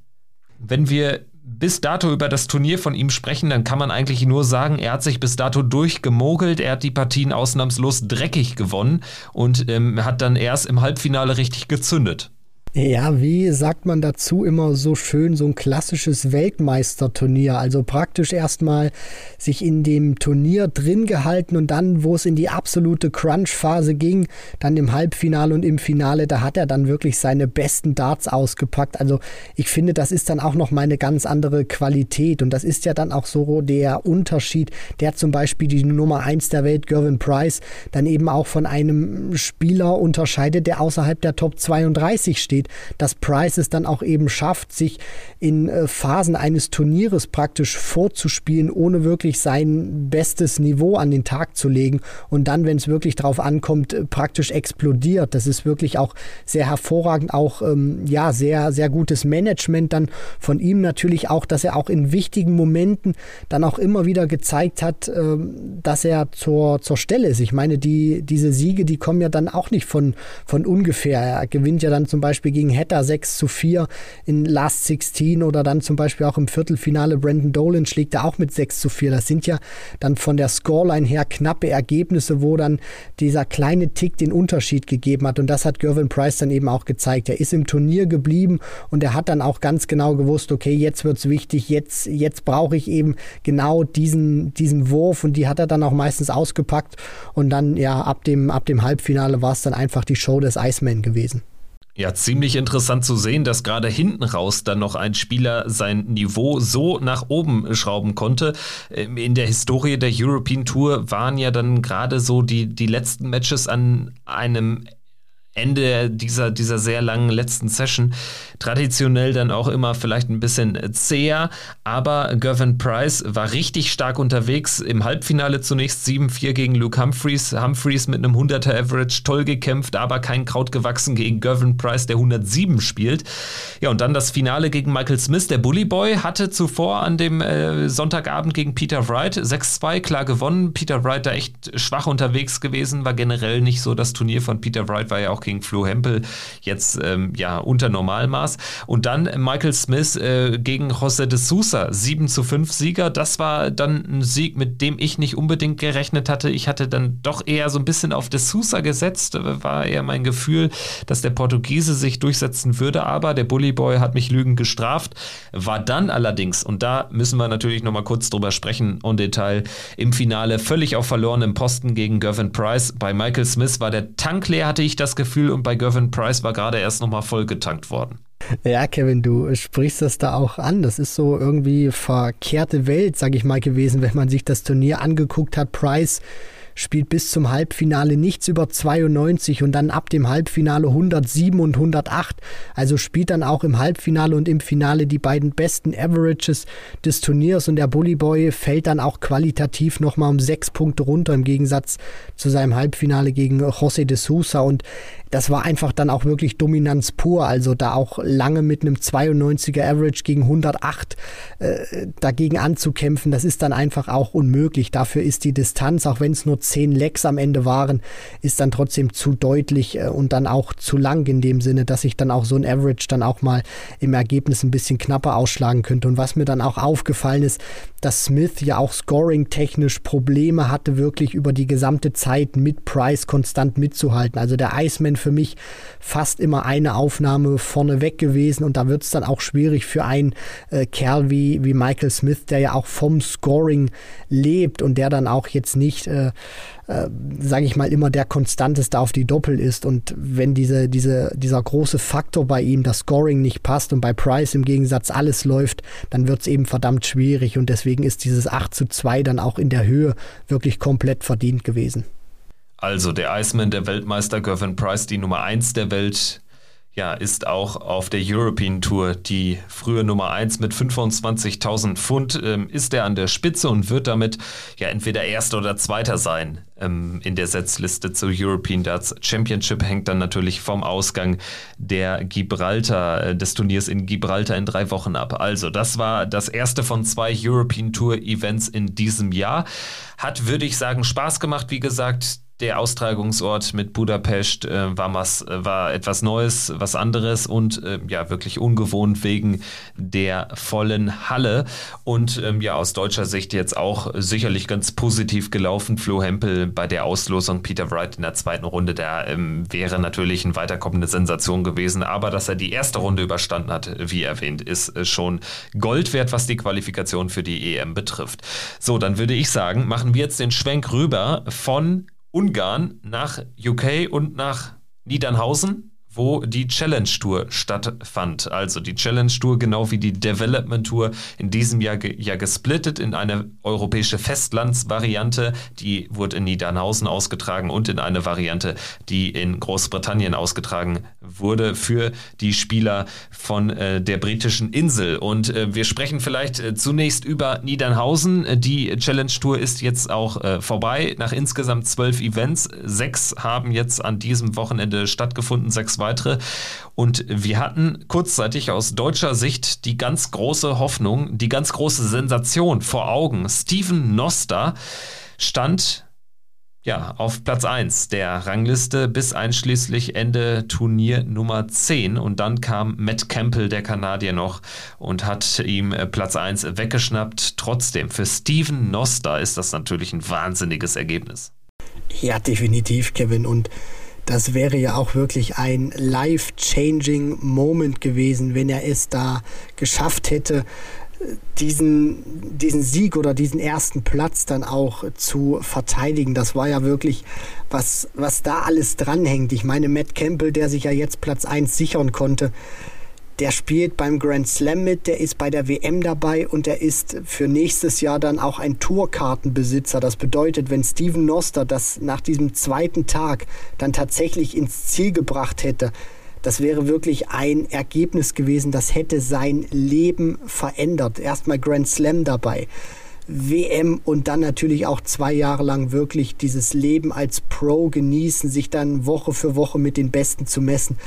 Speaker 1: wenn wir bis dato über das Turnier von ihm sprechen, dann kann man eigentlich nur sagen, er hat sich bis dato durchgemogelt, er hat die Partien ausnahmslos dreckig gewonnen und ähm, hat dann erst im Halbfinale richtig gezündet.
Speaker 2: Ja, wie sagt man dazu immer so schön, so ein klassisches Weltmeisterturnier. Also praktisch erstmal sich in dem Turnier drin gehalten und dann, wo es in die absolute Crunch-Phase ging, dann im Halbfinale und im Finale, da hat er dann wirklich seine besten Darts ausgepackt. Also ich finde, das ist dann auch noch mal eine ganz andere Qualität und das ist ja dann auch so der Unterschied, der zum Beispiel die Nummer 1 der Welt, Gervin Price, dann eben auch von einem Spieler unterscheidet, der außerhalb der Top 32 steht aussieht, dass Price es dann auch eben schafft, sich in äh, Phasen eines Turnieres praktisch vorzuspielen, ohne wirklich sein bestes Niveau an den Tag zu legen und dann, wenn es wirklich darauf ankommt, äh, praktisch explodiert. Das ist wirklich auch sehr hervorragend, auch ähm, ja, sehr, sehr gutes Management dann von ihm natürlich auch, dass er auch in wichtigen Momenten dann auch immer wieder gezeigt hat, ähm, dass er zur, zur Stelle ist. Ich meine, die, diese Siege, die kommen ja dann auch nicht von, von ungefähr. Er gewinnt ja dann zum Beispiel Beispiel gegen Hetta 6 zu 4 in Last 16 oder dann zum Beispiel auch im Viertelfinale Brandon Dolan schlägt er auch mit 6 zu 4. Das sind ja dann von der Scoreline her knappe Ergebnisse, wo dann dieser kleine Tick den Unterschied gegeben hat. Und das hat Gervin Price dann eben auch gezeigt. Er ist im Turnier geblieben und er hat dann auch ganz genau gewusst, okay, jetzt wird es wichtig, jetzt, jetzt brauche ich eben genau diesen, diesen Wurf und die hat er dann auch meistens ausgepackt. Und dann, ja, ab dem, ab dem Halbfinale war es dann einfach die Show des Iceman gewesen.
Speaker 1: Ja, ziemlich interessant zu sehen, dass gerade hinten raus dann noch ein Spieler sein Niveau so nach oben schrauben konnte. Ähm, in der Historie der European Tour waren ja dann gerade so die, die letzten Matches an einem Ende dieser, dieser sehr langen letzten Session. Traditionell dann auch immer vielleicht ein bisschen zäher, aber Gervin Price war richtig stark unterwegs. Im Halbfinale zunächst 7-4 gegen Luke Humphreys. Humphreys mit einem 100er Average toll gekämpft, aber kein Kraut gewachsen gegen Gervin Price, der 107 spielt. Ja, und dann das Finale gegen Michael Smith. Der Bully Boy hatte zuvor an dem äh, Sonntagabend gegen Peter Wright 6-2 klar gewonnen. Peter Wright da echt schwach unterwegs gewesen, war generell nicht so das Turnier von Peter Wright, war ja auch gegen Flo Hempel jetzt ähm, ja unter Normalmaß. Und dann Michael Smith äh, gegen José de Sousa, 7 zu 5 Sieger. Das war dann ein Sieg, mit dem ich nicht unbedingt gerechnet hatte. Ich hatte dann doch eher so ein bisschen auf de Sousa gesetzt. War eher mein Gefühl, dass der Portugiese sich durchsetzen würde. Aber der Bully Boy hat mich lügend gestraft. War dann allerdings, und da müssen wir natürlich nochmal kurz drüber sprechen, en Detail, im Finale völlig auf verlorenem Posten gegen Gervin Price. Bei Michael Smith war der Tank leer, hatte ich das Gefühl Gefühl und bei Gervin Price war gerade erst nochmal voll getankt worden.
Speaker 2: Ja, Kevin, du sprichst das da auch an. Das ist so irgendwie verkehrte Welt, sag ich mal, gewesen, wenn man sich das Turnier angeguckt hat. Price spielt bis zum Halbfinale nichts über 92 und dann ab dem Halbfinale 107 und 108. Also spielt dann auch im Halbfinale und im Finale die beiden besten Averages des Turniers und der Bully Boy fällt dann auch qualitativ nochmal um sechs Punkte runter im Gegensatz zu seinem Halbfinale gegen José de Sousa und das war einfach dann auch wirklich Dominanz pur. Also da auch lange mit einem 92er Average gegen 108 äh, dagegen anzukämpfen, das ist dann einfach auch unmöglich. Dafür ist die Distanz, auch wenn es nur 10 Lecks am Ende waren, ist dann trotzdem zu deutlich äh, und dann auch zu lang in dem Sinne, dass sich dann auch so ein Average dann auch mal im Ergebnis ein bisschen knapper ausschlagen könnte. Und was mir dann auch aufgefallen ist, dass Smith ja auch scoring-technisch Probleme hatte, wirklich über die gesamte Zeit mit Price konstant mitzuhalten. Also der Iceman für mich fast immer eine Aufnahme vorneweg gewesen und da wird es dann auch schwierig für einen äh, Kerl wie, wie Michael Smith, der ja auch vom Scoring lebt und der dann auch jetzt nicht äh, äh, sage ich mal, immer der konstanteste auf die Doppel ist. Und wenn diese, diese, dieser große Faktor bei ihm, das Scoring nicht passt und bei Price im Gegensatz alles läuft, dann wird es eben verdammt schwierig. Und deswegen ist dieses 8 zu 2 dann auch in der Höhe wirklich komplett verdient gewesen.
Speaker 1: Also der Iceman, der Weltmeister Gervin Price, die Nummer 1 der Welt, ja, ist auch auf der European Tour die frühe Nummer 1 mit 25.000 Pfund. Ähm, ist er an der Spitze und wird damit ja entweder Erster oder Zweiter sein ähm, in der Setzliste zur European Darts Championship. Hängt dann natürlich vom Ausgang der Gibraltar, äh, des Turniers in Gibraltar in drei Wochen ab. Also, das war das erste von zwei European Tour Events in diesem Jahr. Hat, würde ich sagen, Spaß gemacht. Wie gesagt, der Austragungsort mit Budapest äh, war, was, äh, war etwas Neues, was anderes und äh, ja, wirklich ungewohnt wegen der vollen Halle. Und ähm, ja, aus deutscher Sicht jetzt auch sicherlich ganz positiv gelaufen. Flo Hempel bei der Auslosung, Peter Wright in der zweiten Runde, der ähm, wäre natürlich eine weiterkommende Sensation gewesen. Aber dass er die erste Runde überstanden hat, wie erwähnt, ist äh, schon Gold wert, was die Qualifikation für die EM betrifft. So, dann würde ich sagen, machen wir jetzt den Schwenk rüber von Ungarn nach UK und nach Niedernhausen wo die Challenge Tour stattfand. Also die Challenge Tour, genau wie die Development Tour, in diesem Jahr ge ja gesplittet in eine europäische Festlandsvariante. Die wurde in Niedernhausen ausgetragen und in eine Variante, die in Großbritannien ausgetragen wurde für die Spieler von äh, der britischen Insel. Und äh, wir sprechen vielleicht äh, zunächst über Niedernhausen. Die Challenge Tour ist jetzt auch äh, vorbei. Nach insgesamt zwölf Events. Sechs haben jetzt an diesem Wochenende stattgefunden. Sechs weitere. Und wir hatten kurzzeitig aus deutscher Sicht die ganz große Hoffnung, die ganz große Sensation vor Augen. Steven Noster stand Ja, auf Platz 1 der Rangliste bis einschließlich Ende Turnier Nummer 10. Und dann kam Matt Campbell, der Kanadier, noch und hat ihm äh, Platz 1 weggeschnappt. Trotzdem, für Steven Noster ist das natürlich ein wahnsinniges Ergebnis.
Speaker 2: Ja, definitiv, Kevin. Und das wäre ja auch wirklich ein life-changing Moment gewesen, wenn er es da geschafft hätte, diesen, diesen Sieg oder diesen ersten Platz dann auch zu verteidigen. Das war ja wirklich, was, was da alles dranhängt. Ich meine, Matt Campbell, der sich ja jetzt Platz 1 sichern konnte, der spielt beim Grand Slam mit, der ist bei der WM dabei und der ist für nächstes Jahr dann auch ein Tourkartenbesitzer. Das bedeutet, wenn Steven Noster das nach diesem zweiten Tag dann tatsächlich ins Ziel gebracht hätte, das wäre wirklich ein Ergebnis gewesen, das hätte sein Leben verändert. Erstmal Grand Slam dabei. WM und dann natürlich auch zwei Jahre lang wirklich dieses Leben als Pro genießen, sich dann Woche für Woche mit den Besten zu messen.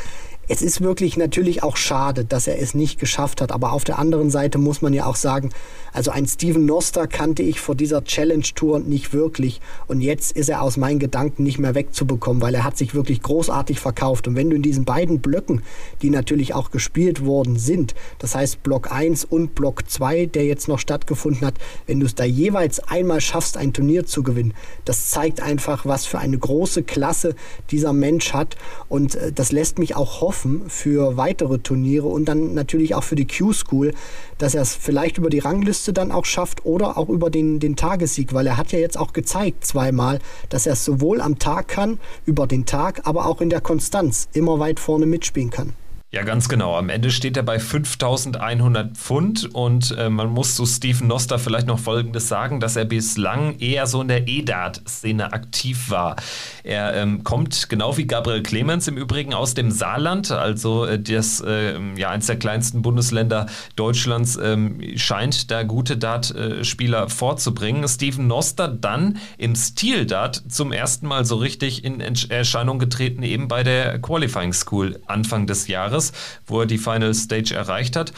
Speaker 2: Es ist wirklich natürlich auch schade, dass er es nicht geschafft hat. Aber auf der anderen Seite muss man ja auch sagen, also ein Steven Noster kannte ich vor dieser Challenge Tour nicht wirklich. Und jetzt ist er aus meinen Gedanken nicht mehr wegzubekommen, weil er hat sich wirklich großartig verkauft. Und wenn du in diesen beiden Blöcken, die natürlich auch gespielt worden sind, das heißt Block 1 und Block 2, der jetzt noch stattgefunden hat, wenn du es da jeweils einmal schaffst, ein Turnier zu gewinnen, das zeigt einfach, was für eine große Klasse dieser Mensch hat. Und äh, das lässt mich auch hoffen, hoffen für weitere Turniere und dann natürlich auch für die Q-School, dass er es vielleicht über die Rangliste dann auch schafft oder auch über den, den Tagessieg, weil er hat ja jetzt auch gezeigt zweimal, dass er es sowohl am Tag kann, über den Tag, aber auch in der Konstanz immer weit vorne mitspielen kann.
Speaker 1: Ja, ganz genau. Am Ende steht er bei 5100 Pfund und äh, man muss zu Stephen Noster vielleicht noch Folgendes sagen, dass er bislang eher so in der E-Dart-Szene aktiv war. Er ähm, kommt genau wie Gabriel Clemens im Übrigen aus dem Saarland, also äh, das, äh, ja, eines der kleinsten Bundesländer Deutschlands, ähm, scheint da gute Dart-Spieler vorzubringen. Stephen Noster dann im Stil-Dart zum ersten Mal so richtig in Erscheinung getreten, eben bei der Qualifying School Anfang des Jahres. Jahres, wo er die Final Stage erreicht hat.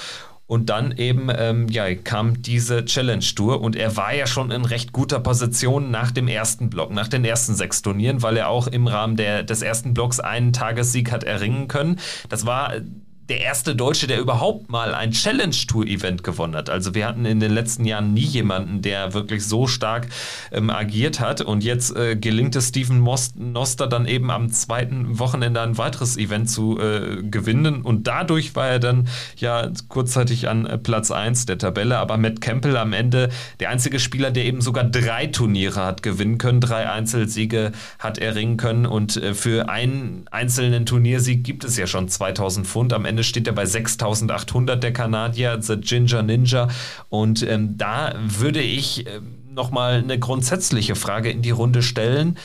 Speaker 1: Und dann eben ähm, ja, kam diese Challenge Tour und er war ja schon in recht guter Position nach dem ersten Block, nach den ersten sechs Turnieren, weil er auch im Rahmen der, des ersten Blocks einen Tagessieg hat erringen können. Das war der erste Deutsche, der überhaupt mal ein Challenge-Tour-Event gewonnen hat. Also wir hatten in den letzten Jahren nie jemanden, der wirklich so stark ähm, agiert hat. Und jetzt äh, gelingt es Steven Noster dann eben am zweiten Wochenende ein weiteres Event zu äh, gewinnen. Und dadurch war er dann ja kurzzeitig an äh, Platz 1 der Tabelle. Aber Matt Campbell am Ende der einzige Spieler, der eben sogar drei Turniere hat gewinnen können, drei Einzelsiege hat erringen können. Und äh, für einen einzelnen Turniersieg gibt es ja schon 2000 Pfund. Am Ende Ende steht er bei 6800, der Kanadier, The Ginger Ninja. Und ähm, da würde ich äh, nochmal eine grundsätzliche Frage in die Runde stellen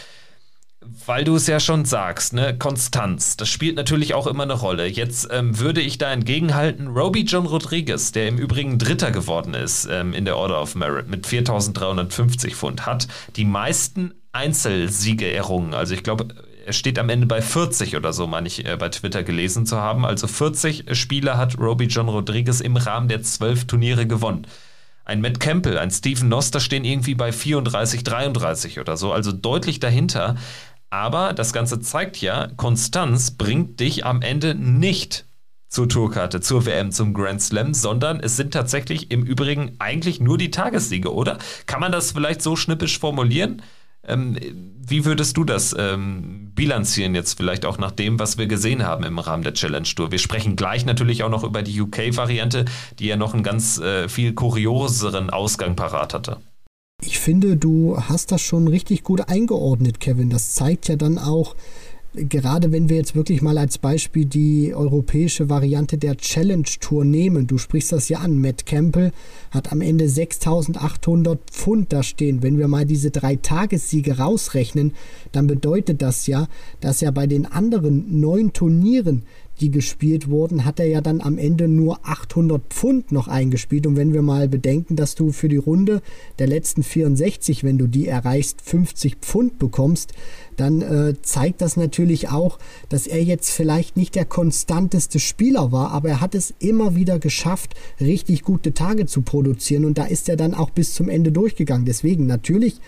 Speaker 1: weil du es ja schon sagst, ne, Konstanz, das spielt natürlich auch immer eine Rolle. Jetzt ähm, würde ich da entgegenhalten, Roby John Rodriguez, der im Übrigen Dritter geworden ist ähm, in der Order of Merit mit 4350 Pfund, hat die meisten Einzelsiege errungen. Also ich glaube, steht am Ende bei 40 oder so, meine ich, äh, bei Twitter gelesen zu haben. Also 40 Spiele hat Roby John Rodriguez im Rahmen der zwölf Turniere gewonnen. Ein Matt Campbell, ein Stephen Noster stehen irgendwie bei 34, 33 oder so, also deutlich dahinter. Aber das Ganze zeigt ja, Konstanz bringt dich am Ende nicht zur Tourkarte, zur WM, zum Grand Slam, sondern es sind tatsächlich im Übrigen eigentlich nur die Tagessiege, oder? Kann man das vielleicht so schnippisch formulieren? Ähm, wie würdest du das ähm, bilanzieren jetzt vielleicht auch nach dem, was wir gesehen haben im Rahmen der Challenge Tour? Wir sprechen gleich natürlich auch noch über die UK-Variante, die ja noch einen ganz äh, viel kurioseren Ausgang parat hatte.
Speaker 2: Ich finde, du hast das schon richtig gut eingeordnet, Kevin. Das zeigt ja dann auch, gerade wenn wir jetzt wirklich mal als Beispiel die europäische Variante der Challenge Tour nehmen, du sprichst das ja an, Matt Campbell hat am Ende 6800 Pfund da stehen. Wenn wir mal diese drei Tagessiege rausrechnen, dann bedeutet das ja, dass er bei den anderen neun Turnieren die gespielt wurden, hat er ja dann am Ende nur 800 Pfund noch eingespielt. Und wenn wir mal bedenken, dass du für die Runde der letzten 64, wenn du die erreichst, 50 Pfund bekommst, dann äh, zeigt das natürlich auch, dass er jetzt vielleicht nicht der konstanteste Spieler war, aber er hat es immer wieder geschafft, richtig gute Tage zu produzieren und da ist er dann auch bis zum Ende durchgegangen. Deswegen natürlich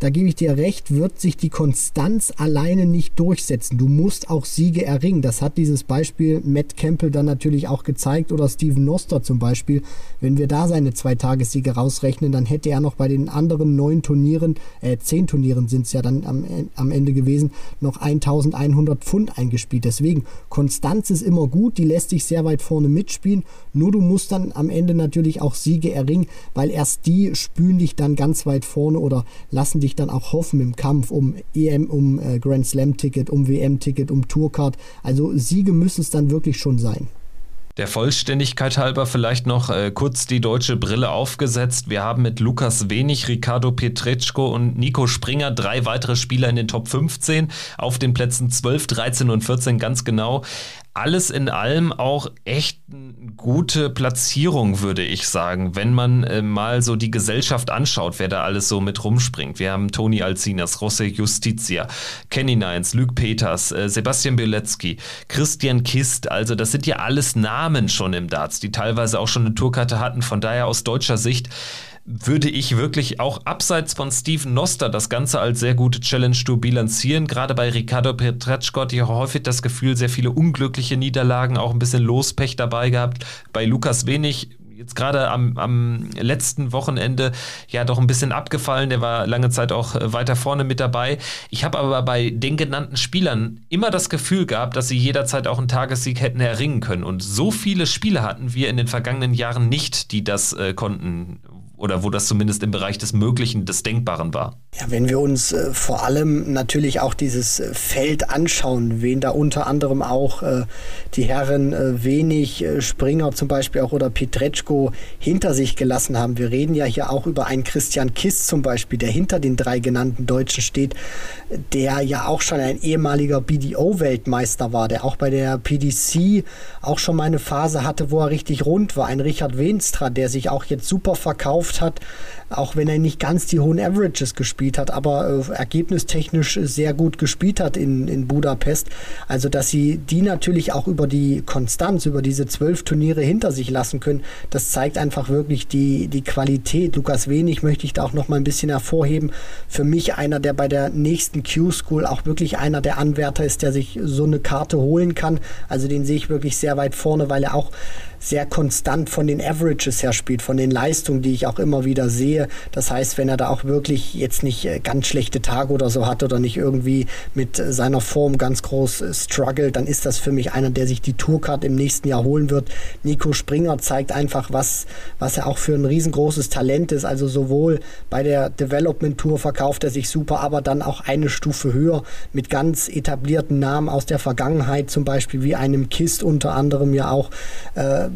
Speaker 2: da gebe ich dir recht, wird sich die Konstanz alleine nicht durchsetzen. Du musst auch Siege erringen. Das hat dieses Beispiel Matt Campbell dann natürlich auch gezeigt oder Steven Noster zum Beispiel. Wenn wir da seine zwei Tagessiege rausrechnen, dann hätte er noch bei den anderen neun Turnieren, äh, zehn Turnieren sind es ja dann am, am Ende gewesen, noch 1100 Pfund eingespielt. Deswegen, Konstanz ist immer gut, die lässt sich sehr weit vorne mitspielen. Nur du musst dann am Ende natürlich auch Siege erringen, weil erst die spülen dich dann ganz weit vorne oder lassen dich dann auch hoffen im Kampf um EM, um äh, Grand Slam Ticket, um WM Ticket, um Tourcard. Also Siege müssen es dann wirklich schon sein.
Speaker 1: Der Vollständigkeit halber vielleicht noch äh, kurz die deutsche Brille aufgesetzt. Wir haben mit Lukas Wenig, Ricardo Petretschko und Nico Springer drei weitere Spieler in den Top 15 auf den Plätzen 12, 13 und 14 ganz genau alles in allem auch echt gute Platzierung, würde ich sagen, wenn man äh, mal so die Gesellschaft anschaut, wer da alles so mit rumspringt. Wir haben Toni Alcinas, José Justitia, Kenny Nines, Luke Peters, äh, Sebastian Bielecki, Christian Kist. Also das sind ja alles Namen schon im Darts, die teilweise auch schon eine Tourkarte hatten. Von daher aus deutscher Sicht würde ich wirklich auch abseits von Steven Noster das Ganze als sehr gute Challenge Tour bilanzieren. Gerade bei Ricardo Petretschko hatte ich häufig das Gefühl, sehr viele unglückliche Niederlagen, auch ein bisschen Lospech dabei gehabt. Bei Lukas Wenig jetzt gerade am, am letzten Wochenende ja doch ein bisschen abgefallen. Der war lange Zeit auch äh, weiter vorne mit dabei. Ich habe aber bei den genannten Spielern immer das Gefühl gehabt, dass sie jederzeit auch einen Tagessieg hätten erringen können. Und so viele Spiele hatten wir in den vergangenen Jahren nicht, die das äh, konnten oder wo das zumindest im Bereich des Möglichen, des Denkbaren war.
Speaker 2: Ja, wenn wir uns äh, vor allem natürlich auch dieses äh, Feld anschauen, wen da unter anderem auch äh, die Herren äh, wenig äh, Springer zum Beispiel auch oder Petretschko hinter sich gelassen haben. Wir reden ja hier auch über einen Christian Kiss zum Beispiel, der hinter den drei genannten Deutschen steht, der ja auch schon ein ehemaliger BDO-Weltmeister war, der auch bei der PDC auch schon mal eine Phase hatte, wo er richtig rund war. Ein Richard Wenstra, der sich auch jetzt super verkauft verkauft hat, auch wenn er nicht ganz die hohen Averages gespielt hat, aber äh, ergebnistechnisch sehr gut gespielt hat in, in Budapest. Also, dass sie die natürlich auch über die Konstanz, über diese zwölf Turniere hinter sich lassen können, das zeigt einfach wirklich die, die Qualität. Lukas Wenig möchte ich da auch noch mal ein bisschen hervorheben. Für mich einer, der bei der nächsten Q-School auch wirklich einer der Anwärter ist, der sich so eine Karte holen kann. Also, den sehe ich wirklich sehr weit vorne, weil er auch sehr konstant von den Averages her spielt, von den Leistungen, die ich auch immer wieder sehe. Das heißt, wenn er da auch wirklich jetzt nicht äh, ganz schlechte Tage oder so hat oder nicht irgendwie mit seiner Form ganz groß äh, struggelt, dann ist das für mich einer, der sich die Tourcard im nächsten Jahr holen wird. Nico Springer zeigt einfach, was, was er auch für ein riesengroßes Talent ist. Also sowohl bei der Development Tour verkauft er sich super, aber dann auch eine Stufe höher mit ganz etablierten Namen aus der Vergangenheit, zum Beispiel wie einem Kist unter anderem ja auch. Äh,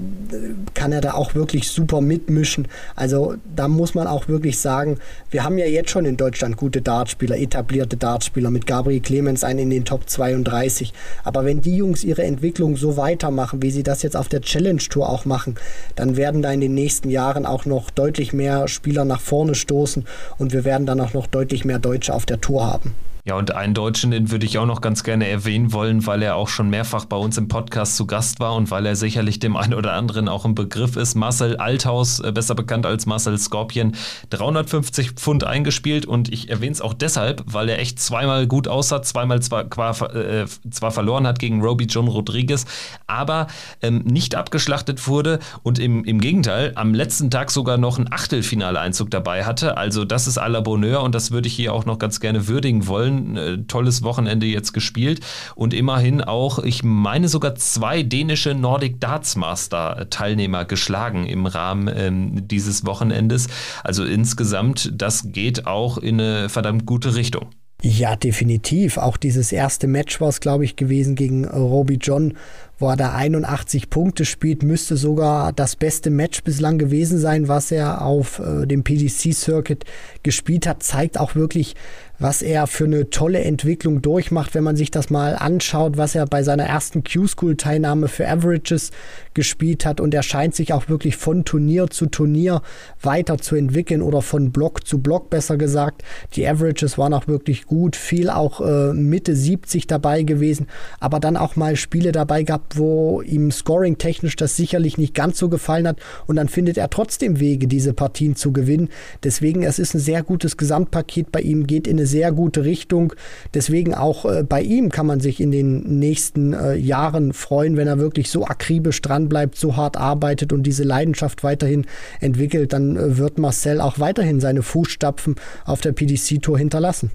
Speaker 2: kann er da auch wirklich super mitmischen. Also da muss man auch wirklich sagen, wir haben ja jetzt schon in Deutschland gute Dartspieler, etablierte Dartspieler mit Gabriel Clemens einen in den Top 32. Aber wenn die Jungs ihre Entwicklung so weitermachen, wie sie das jetzt auf der Challenge Tour auch machen, dann werden da in den nächsten Jahren auch noch deutlich mehr Spieler nach vorne stoßen und wir werden dann auch noch deutlich mehr Deutsche auf der Tour haben.
Speaker 1: Ja, und einen Deutschen, den würde ich auch noch ganz gerne erwähnen wollen, weil er auch schon mehrfach bei uns im Podcast zu Gast war und weil er sicherlich dem einen oder anderen auch ein Begriff ist. Marcel Althaus, äh, besser bekannt als Marcel Scorpion, 350 Pfund eingespielt und ich erwähne es auch deshalb, weil er echt zweimal gut aussah, zweimal zwar, äh, zwar verloren hat gegen Roby John Rodriguez, aber ähm, nicht abgeschlachtet wurde und im, im Gegenteil am letzten Tag sogar noch ein Achtelfinale-Einzug dabei hatte. Also das ist à la Bonheur und das würde ich hier auch noch ganz gerne würdigen wollen ein äh, tolles Wochenende jetzt gespielt und immerhin auch, ich meine sogar zwei dänische Nordic Darts Master Teilnehmer geschlagen im Rahmen ähm, dieses Wochenendes. Also insgesamt, das geht auch in eine verdammt gute Richtung.
Speaker 2: Ja, definitiv. Auch dieses erste Match war es, glaube ich, gewesen gegen Roby John, wo er da 81 Punkte spielt, müsste sogar das beste Match bislang gewesen sein, was er auf äh, dem PDC-Circuit gespielt hat. Zeigt auch wirklich, was er für eine tolle Entwicklung durchmacht, wenn man sich das mal anschaut, was er bei seiner ersten Q-School-Teilnahme für Averages gespielt hat. Und er scheint sich auch wirklich von Turnier zu Turnier weiterzuentwickeln oder von Block zu Block besser gesagt. Die Averages waren auch wirklich gut, viel auch äh, Mitte 70 dabei gewesen, aber dann auch mal Spiele dabei gehabt, wo ihm scoring-technisch das sicherlich nicht ganz so gefallen hat. Und dann findet er trotzdem Wege, diese Partien zu gewinnen. Deswegen, es ist ein sehr gutes Gesamtpaket bei ihm, geht in eine sehr gute Richtung. Deswegen auch äh, bei ihm kann man sich in den nächsten äh, Jahren freuen, wenn er wirklich so akribisch dranbleibt, so hart arbeitet und diese Leidenschaft weiterhin entwickelt. Dann äh, wird Marcel auch weiterhin seine Fußstapfen auf der PDC-Tour hinterlassen.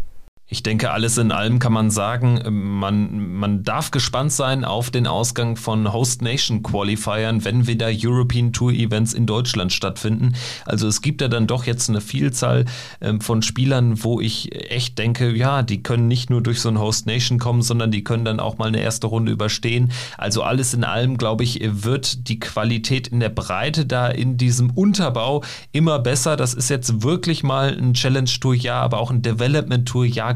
Speaker 1: Ich denke, alles in allem kann man sagen, man, man darf gespannt sein auf den Ausgang von Host Nation Qualifiern, wenn wieder European Tour Events in Deutschland stattfinden. Also es gibt ja dann doch jetzt eine Vielzahl ähm, von Spielern, wo ich echt denke, ja, die können nicht nur durch so ein Host Nation kommen, sondern die können dann auch mal eine erste Runde überstehen. Also alles in allem, glaube ich, wird die Qualität in der Breite da in diesem Unterbau immer besser. Das ist jetzt wirklich mal ein Challenge Tour Jahr, aber auch ein Development Tour Jahr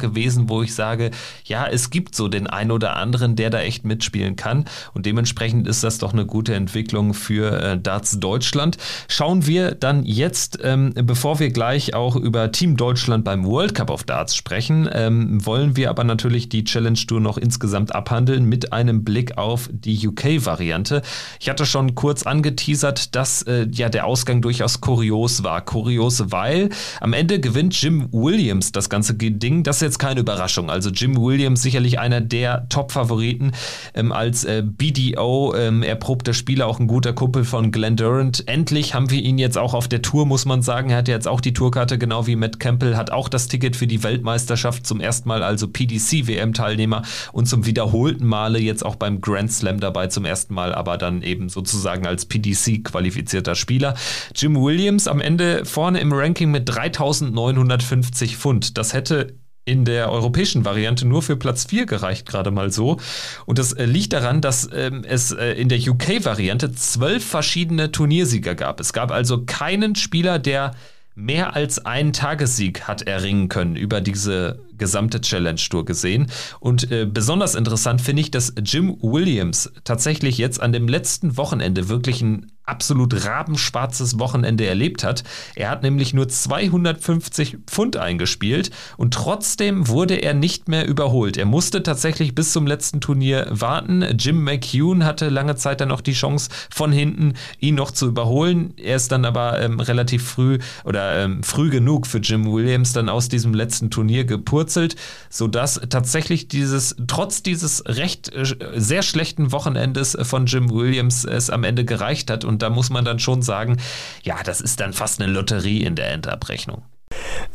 Speaker 1: wo ich sage, ja, es gibt so den einen oder anderen, der da echt mitspielen kann. Und dementsprechend ist das doch eine gute Entwicklung für äh, Darts Deutschland. Schauen wir dann jetzt, ähm, bevor wir gleich auch über Team Deutschland beim World Cup of Darts sprechen, ähm, wollen wir aber natürlich die Challenge Tour noch insgesamt abhandeln mit einem Blick auf die UK-Variante. Ich hatte schon kurz angeteasert, dass äh, ja der Ausgang durchaus kurios war. Kurios, weil am Ende gewinnt Jim Williams das ganze Ding, das jetzt keine Überraschung. Also Jim Williams sicherlich einer der Top-Favoriten ähm, als äh, BDO, ähm, erprobter Spieler, auch ein guter Kumpel von Glenn Durant. Endlich haben wir ihn jetzt auch auf der Tour, muss man sagen. Er hat jetzt auch die Tourkarte, genau wie Matt Campbell, hat auch das Ticket für die Weltmeisterschaft zum ersten Mal, also PDC-WM-Teilnehmer und zum wiederholten Male jetzt auch beim Grand Slam dabei zum ersten Mal, aber dann eben sozusagen als PDC-qualifizierter Spieler. Jim Williams am Ende vorne im Ranking mit 3950 Pfund. Das hätte in der europäischen Variante nur für Platz 4 gereicht, gerade mal so. Und das äh, liegt daran, dass ähm, es äh, in der UK-Variante zwölf verschiedene Turniersieger gab. Es gab also keinen Spieler, der mehr als einen Tagessieg hat erringen können über diese gesamte Challenge Tour gesehen. Und äh, besonders interessant finde ich, dass Jim Williams tatsächlich jetzt an dem letzten Wochenende wirklich ein absolut rabenschwarzes Wochenende erlebt hat. Er hat nämlich nur 250 Pfund eingespielt und trotzdem wurde er nicht mehr überholt. Er musste tatsächlich bis zum letzten Turnier warten. Jim McHugh hatte lange Zeit dann noch die Chance von hinten ihn noch zu überholen. Er ist dann aber ähm, relativ früh oder ähm, früh genug für Jim Williams dann aus diesem letzten Turnier gepurzelt, sodass tatsächlich dieses trotz dieses recht äh, sehr schlechten Wochenendes von Jim Williams es am Ende gereicht hat und da muss man dann schon sagen, ja, das ist dann fast eine Lotterie in der Endabrechnung.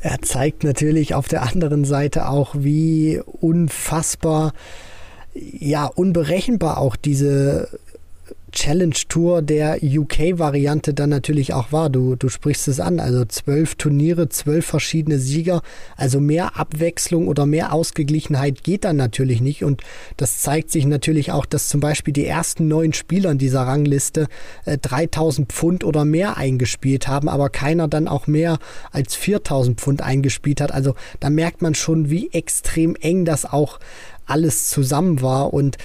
Speaker 2: Er zeigt natürlich auf der anderen Seite auch, wie unfassbar, ja, unberechenbar auch diese Challenge Tour der UK-Variante dann natürlich auch war. Du, du sprichst es an, also zwölf Turniere, zwölf verschiedene Sieger, also mehr Abwechslung oder mehr Ausgeglichenheit geht dann natürlich nicht. Und das zeigt sich natürlich auch, dass zum Beispiel die ersten neun Spieler in dieser Rangliste äh, 3000 Pfund oder mehr eingespielt haben, aber keiner dann auch mehr als 4000 Pfund eingespielt hat. Also da merkt man schon, wie extrem eng das auch alles zusammen war und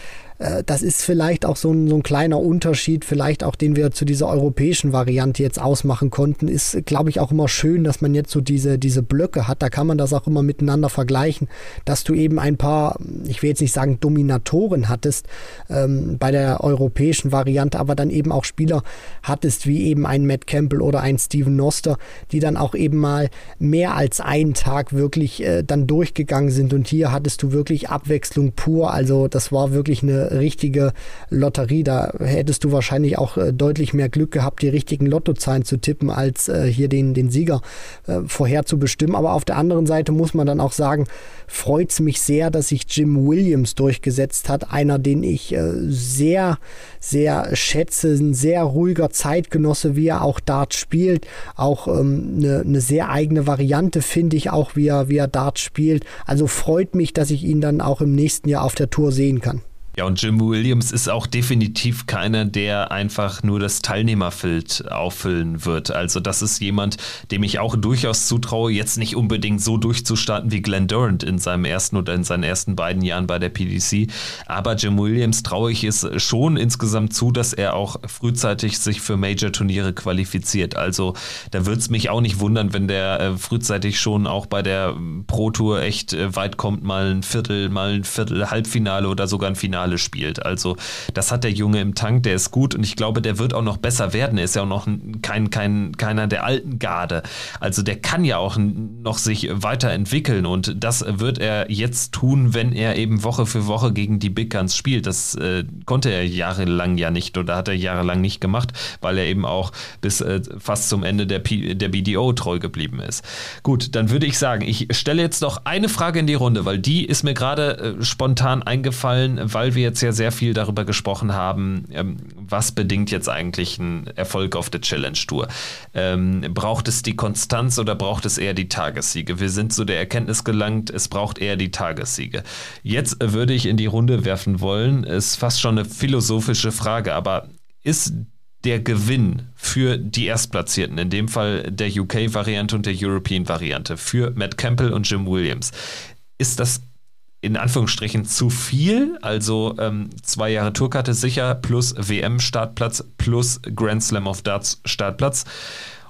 Speaker 2: das ist vielleicht auch so ein, so ein kleiner Unterschied, vielleicht auch den wir zu dieser europäischen Variante jetzt ausmachen konnten. Ist, glaube ich, auch immer schön, dass man jetzt so diese, diese Blöcke hat. Da kann man das auch immer miteinander vergleichen, dass du eben ein paar, ich will jetzt nicht sagen Dominatoren hattest ähm, bei der europäischen Variante, aber dann eben auch Spieler hattest, wie eben ein Matt Campbell oder ein Steven Noster, die dann auch eben mal mehr als einen Tag wirklich äh, dann durchgegangen sind. Und hier hattest du wirklich Abwechslung pur. Also das war wirklich eine richtige Lotterie. Da hättest du wahrscheinlich auch äh, deutlich mehr Glück gehabt, die richtigen Lottozahlen zu tippen, als äh, hier den, den Sieger äh, vorherzubestimmen. Aber auf der anderen Seite muss man dann auch sagen, freut es mich sehr, dass sich Jim Williams durchgesetzt hat. Einer, den ich sehr, sehr schätze, ein sehr ruhiger Zeitgenosse, wie er auch Dart spielt. Auch ähm, eine, eine sehr eigene Variante, finde ich auch, wie er, wie er Dart spielt. Also freut mich, dass ich ihn dann auch im nächsten Jahr auf der Tour sehen kann.
Speaker 1: Ja, und Jim Williams ist auch definitiv keiner, der einfach nur das Teilnehmerfeld auffüllen wird. Also das ist jemand, dem ich auch durchaus zutraue, jetzt nicht unbedingt so durchzustarten wie Glenn Durant in seinem ersten oder in seinen ersten beiden Jahren bei der PDC. Aber Jim Williams traue ich es schon insgesamt zu, dass er auch frühzeitig sich für Major-Turniere qualifiziert. Also da würde es mich auch nicht wundern, wenn der äh, frühzeitig schon auch bei der Pro Tour echt äh, weit kommt, mal ein Viertel, mal ein Viertel, Halbfinale oder sogar ein Finale Finale spielt. Also das hat der Junge im Tank, der ist gut und ich glaube, der wird auch noch besser werden. Er ist ja auch noch kein, kein, keiner der alten Garde. Also der kann ja auch noch sich weiterentwickeln und das wird er jetzt tun, wenn er eben Woche für Woche gegen die Big Guns spielt. Das äh, konnte er jahrelang ja nicht oder hat er jahrelang nicht gemacht, weil er eben auch bis äh, fast zum Ende der, P der BDO treu geblieben ist. Gut, dann würde ich sagen, ich stelle jetzt noch eine Frage in die Runde, weil die ist mir gerade äh, spontan eingefallen, weil wir jetzt ja sehr viel darüber gesprochen haben, ähm, was bedingt jetzt eigentlich einen Erfolg auf der Challenge Tour. Ähm, braucht es die Konstanz oder braucht es eher die Tagessiege? Wir sind zu der Erkenntnis gelangt, es braucht eher die Tagessiege. Jetzt würde ich in die Runde werfen wollen, ist fast schon eine philosophische Frage, aber ist der Gewinn für die Erstplatzierten, in dem Fall der UK-Variante und der European-Variante, für Matt Campbell und Jim Williams, ist das in Anführungsstrichen zu viel, also ähm, zwei Jahre Tourkarte sicher, plus WM-Startplatz, plus Grand Slam of Darts Startplatz.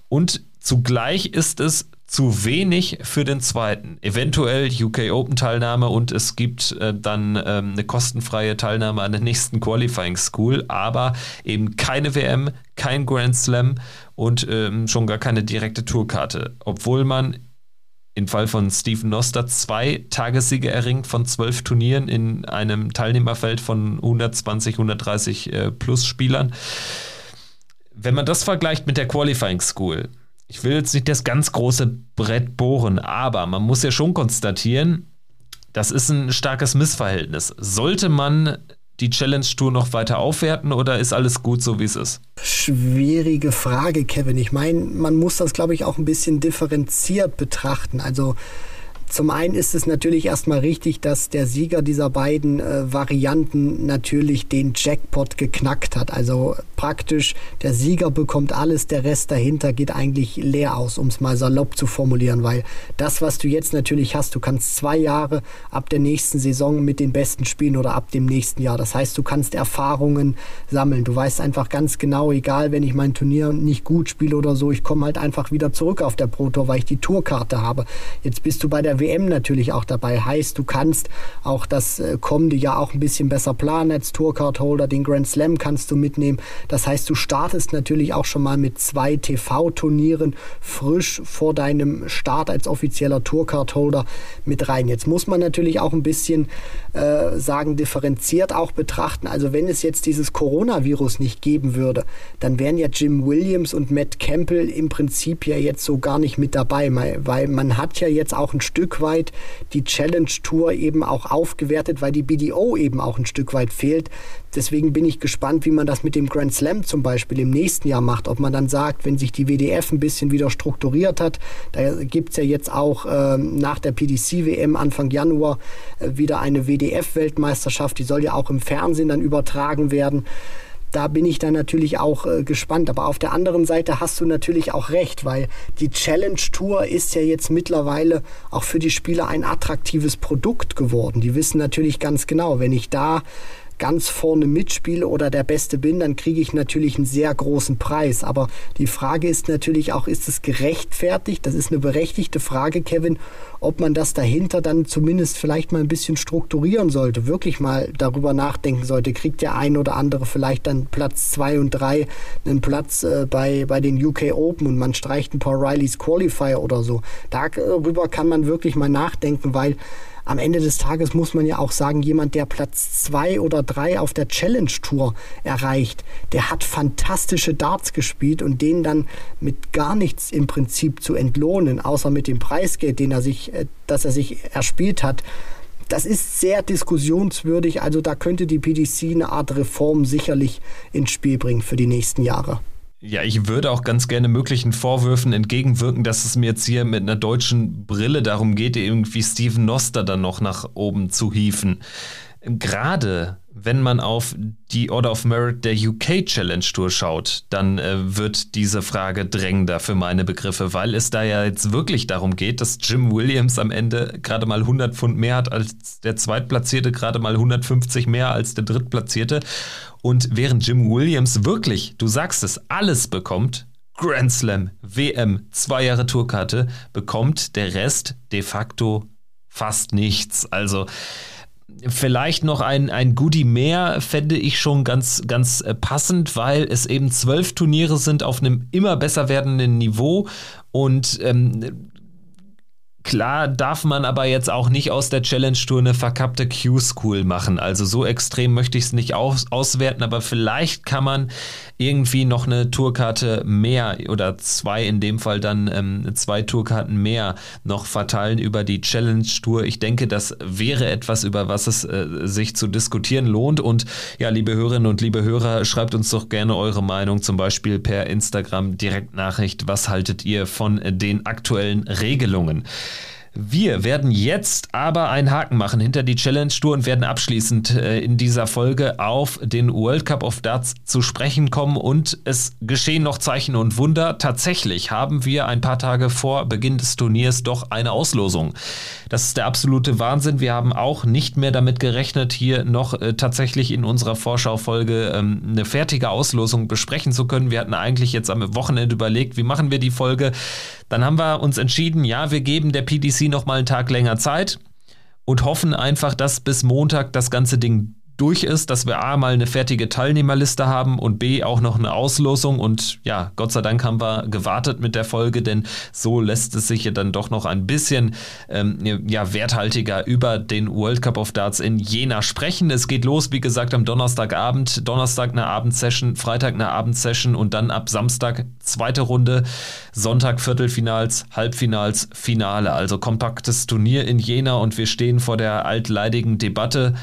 Speaker 1: Und zugleich ist es zu wenig für den zweiten. Eventuell UK Open Teilnahme und es gibt äh, dann ähm, eine kostenfreie Teilnahme an der nächsten Qualifying School, aber eben keine WM, kein Grand Slam und ähm, schon gar keine direkte Tourkarte. Obwohl man im Fall von Stephen Noster zwei Tagessiege erringt von zwölf Turnieren in einem Teilnehmerfeld von 120, 130 äh, plus Spielern. Wenn man das vergleicht mit der Qualifying School, ich will jetzt nicht das ganz große Brett bohren, aber man muss ja schon konstatieren, das ist ein starkes Missverhältnis. Sollte man die Challenge Tour noch weiter aufwerten oder ist alles gut so, wie es ist?
Speaker 2: Schwierige Frage, Kevin. Ich meine, man muss das, glaube ich, auch ein bisschen differenziert betrachten. Also zum einen ist es natürlich erstmal richtig, dass der Sieger dieser beiden äh, Varianten natürlich den Jackpot geknackt hat. Also praktisch der Sieger bekommt alles, der Rest dahinter geht eigentlich leer aus, um es mal salopp zu formulieren, weil das, was du jetzt natürlich hast, du kannst zwei Jahre ab der nächsten Saison mit den Besten spielen oder ab dem nächsten Jahr. Das heißt, du kannst Erfahrungen sammeln. Du weißt einfach ganz genau, egal, wenn ich mein Turnier nicht gut spiele oder so, ich komme halt einfach wieder zurück auf der Pro Tour, weil ich die Tourkarte habe. Jetzt bist du bei der WM natürlich auch dabei. Heißt, du kannst auch das äh, kommende Jahr auch ein bisschen besser planen als Tourcard-Holder. Den Grand Slam kannst du mitnehmen. Das heißt, du startest natürlich auch schon mal mit zwei TV-Turnieren frisch vor deinem Start als offizieller Tourcard-Holder mit rein. Jetzt muss man natürlich auch ein bisschen äh, sagen, differenziert auch betrachten. Also wenn es jetzt dieses Coronavirus nicht geben würde, dann wären ja Jim Williams und Matt Campbell im Prinzip ja jetzt so gar nicht mit dabei, weil man hat ja jetzt auch ein Stück weit weit die Challenge Tour eben auch aufgewertet, weil die BDO eben auch ein Stück weit fehlt. Deswegen bin ich gespannt, wie man das mit dem Grand Slam zum Beispiel im nächsten Jahr macht. Ob man dann sagt, wenn sich die WDF ein bisschen wieder strukturiert hat, da gibt es ja jetzt auch äh, nach der PDC-WM Anfang Januar äh, wieder eine WDF-Weltmeisterschaft, die soll ja auch im Fernsehen dann übertragen werden da bin ich dann natürlich auch äh, gespannt. Aber auf der anderen Seite hast du natürlich auch recht, weil die Challenge Tour ist ja jetzt mittlerweile auch für die Spieler ein attraktives Produkt geworden. Die wissen natürlich ganz genau, wenn ich da ganz vorne mitspiele oder der Beste bin, dann kriege ich natürlich einen sehr großen Preis. Aber die Frage ist natürlich auch, ist es gerechtfertigt? Das ist eine berechtigte Frage, Kevin, ob man das dahinter dann zumindest vielleicht mal ein bisschen strukturieren sollte, wirklich mal darüber nachdenken sollte. Kriegt der ein oder andere vielleicht dann Platz 2 und 3 einen Platz äh, bei, bei den UK Open und man streicht ein paar Rileys Qualifier oder so. Darüber kann man wirklich mal nachdenken, weil am Ende des Tages muss man ja auch sagen, jemand, der Platz zwei oder drei auf der Challenge Tour erreicht, der hat fantastische Darts gespielt und den dann mit gar nichts im Prinzip zu entlohnen, außer mit dem Preisgeld, den er sich, äh, das er sich erspielt hat. Das ist sehr diskussionswürdig, also da könnte die PDC eine Art Reform sicherlich ins Spiel bringen für die nächsten Jahre.
Speaker 1: Ja, ich würde auch ganz gerne möglichen Vorwürfen entgegenwirken, dass es mir jetzt hier mit einer deutschen Brille darum geht, irgendwie Steven Noster dann noch nach oben zu hieven. Gerade wenn man auf die Order of Merit der UK Challenge Tour schaut, dann äh, wird diese Frage drängender für meine Begriffe, weil es da ja jetzt wirklich darum geht, dass Jim Williams am Ende gerade mal 100 Pfund mehr hat als der Zweitplatzierte, gerade mal 150 mehr als der Drittplatzierte. Und während Jim Williams wirklich, du sagst es, alles bekommt, Grand Slam, WM, zwei Jahre Tourkarte, bekommt der Rest de facto fast nichts. Also vielleicht noch ein, ein Goodie mehr fände ich schon ganz, ganz äh, passend, weil es eben zwölf Turniere sind auf einem immer besser werdenden Niveau. Und ähm, Klar darf man aber jetzt auch nicht aus der Challenge Tour eine verkappte Q-School machen. Also so extrem möchte ich es nicht aus auswerten, aber vielleicht kann man irgendwie noch eine Tourkarte mehr oder zwei, in dem Fall dann ähm, zwei Tourkarten mehr noch verteilen über die Challenge Tour. Ich denke, das wäre etwas, über was es äh, sich zu diskutieren lohnt. Und ja, liebe Hörerinnen und liebe Hörer, schreibt uns doch gerne eure Meinung, zum Beispiel per Instagram Direktnachricht. Was haltet ihr von den aktuellen Regelungen? Wir werden jetzt aber einen Haken machen hinter die Challenge Tour und werden abschließend äh, in dieser Folge auf den World Cup of Darts zu sprechen kommen und es geschehen noch Zeichen und Wunder. Tatsächlich haben wir ein paar Tage vor Beginn des Turniers doch eine Auslosung. Das ist der absolute Wahnsinn. Wir haben auch nicht mehr damit gerechnet, hier noch äh, tatsächlich in unserer Vorschaufolge ähm, eine fertige Auslosung besprechen zu können. Wir hatten eigentlich jetzt am Wochenende überlegt, wie machen wir die Folge. Dann haben wir uns entschieden, ja, wir geben der PDC noch mal einen Tag länger Zeit und hoffen einfach, dass bis Montag das ganze Ding durch ist, dass wir A mal eine fertige Teilnehmerliste haben und B auch noch eine Auslosung. Und ja, Gott sei Dank haben wir gewartet mit der Folge, denn so lässt es sich ja dann doch noch ein bisschen ähm, ja, werthaltiger über den World Cup of Darts in Jena sprechen. Es geht los, wie gesagt, am Donnerstagabend. Donnerstag eine Abendsession, Freitag eine Abendsession und dann ab Samstag zweite Runde, Sonntag Viertelfinals, Halbfinals, Finale. Also kompaktes Turnier in Jena und wir stehen vor der altleidigen Debatte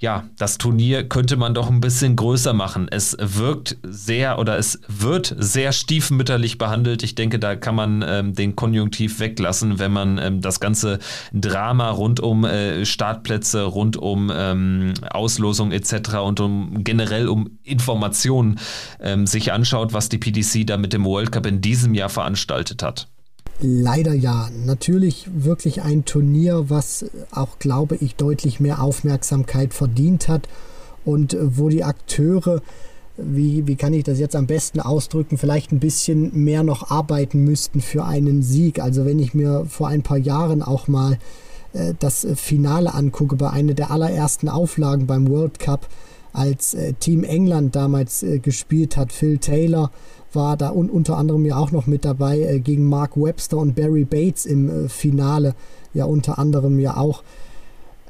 Speaker 1: ja, das Turnier könnte man doch ein bisschen größer machen. Es wirkt sehr oder es wird sehr stiefmütterlich behandelt. Ich denke, da kann man ähm, den Konjunktiv weglassen, wenn man ähm, das ganze Drama rund um äh, Startplätze, rund um ähm, Auslosung etc. und um generell um Informationen ähm, sich anschaut, was die PDC da mit dem World Cup in diesem Jahr veranstaltet hat.
Speaker 2: Leider ja. Natürlich wirklich ein Turnier, was auch, glaube ich, deutlich mehr Aufmerksamkeit verdient hat und wo die Akteure, wie, wie kann ich das jetzt am besten ausdrücken, vielleicht ein bisschen mehr noch arbeiten müssten für einen Sieg. Also wenn ich mir vor ein paar Jahren auch mal äh, das Finale angucke, bei einer der allerersten Auflagen beim World Cup, als äh, Team England damals äh, gespielt hat, Phil Taylor, war da und unter anderem ja auch noch mit dabei äh, gegen Mark Webster und Barry Bates im äh, Finale, ja unter anderem ja auch.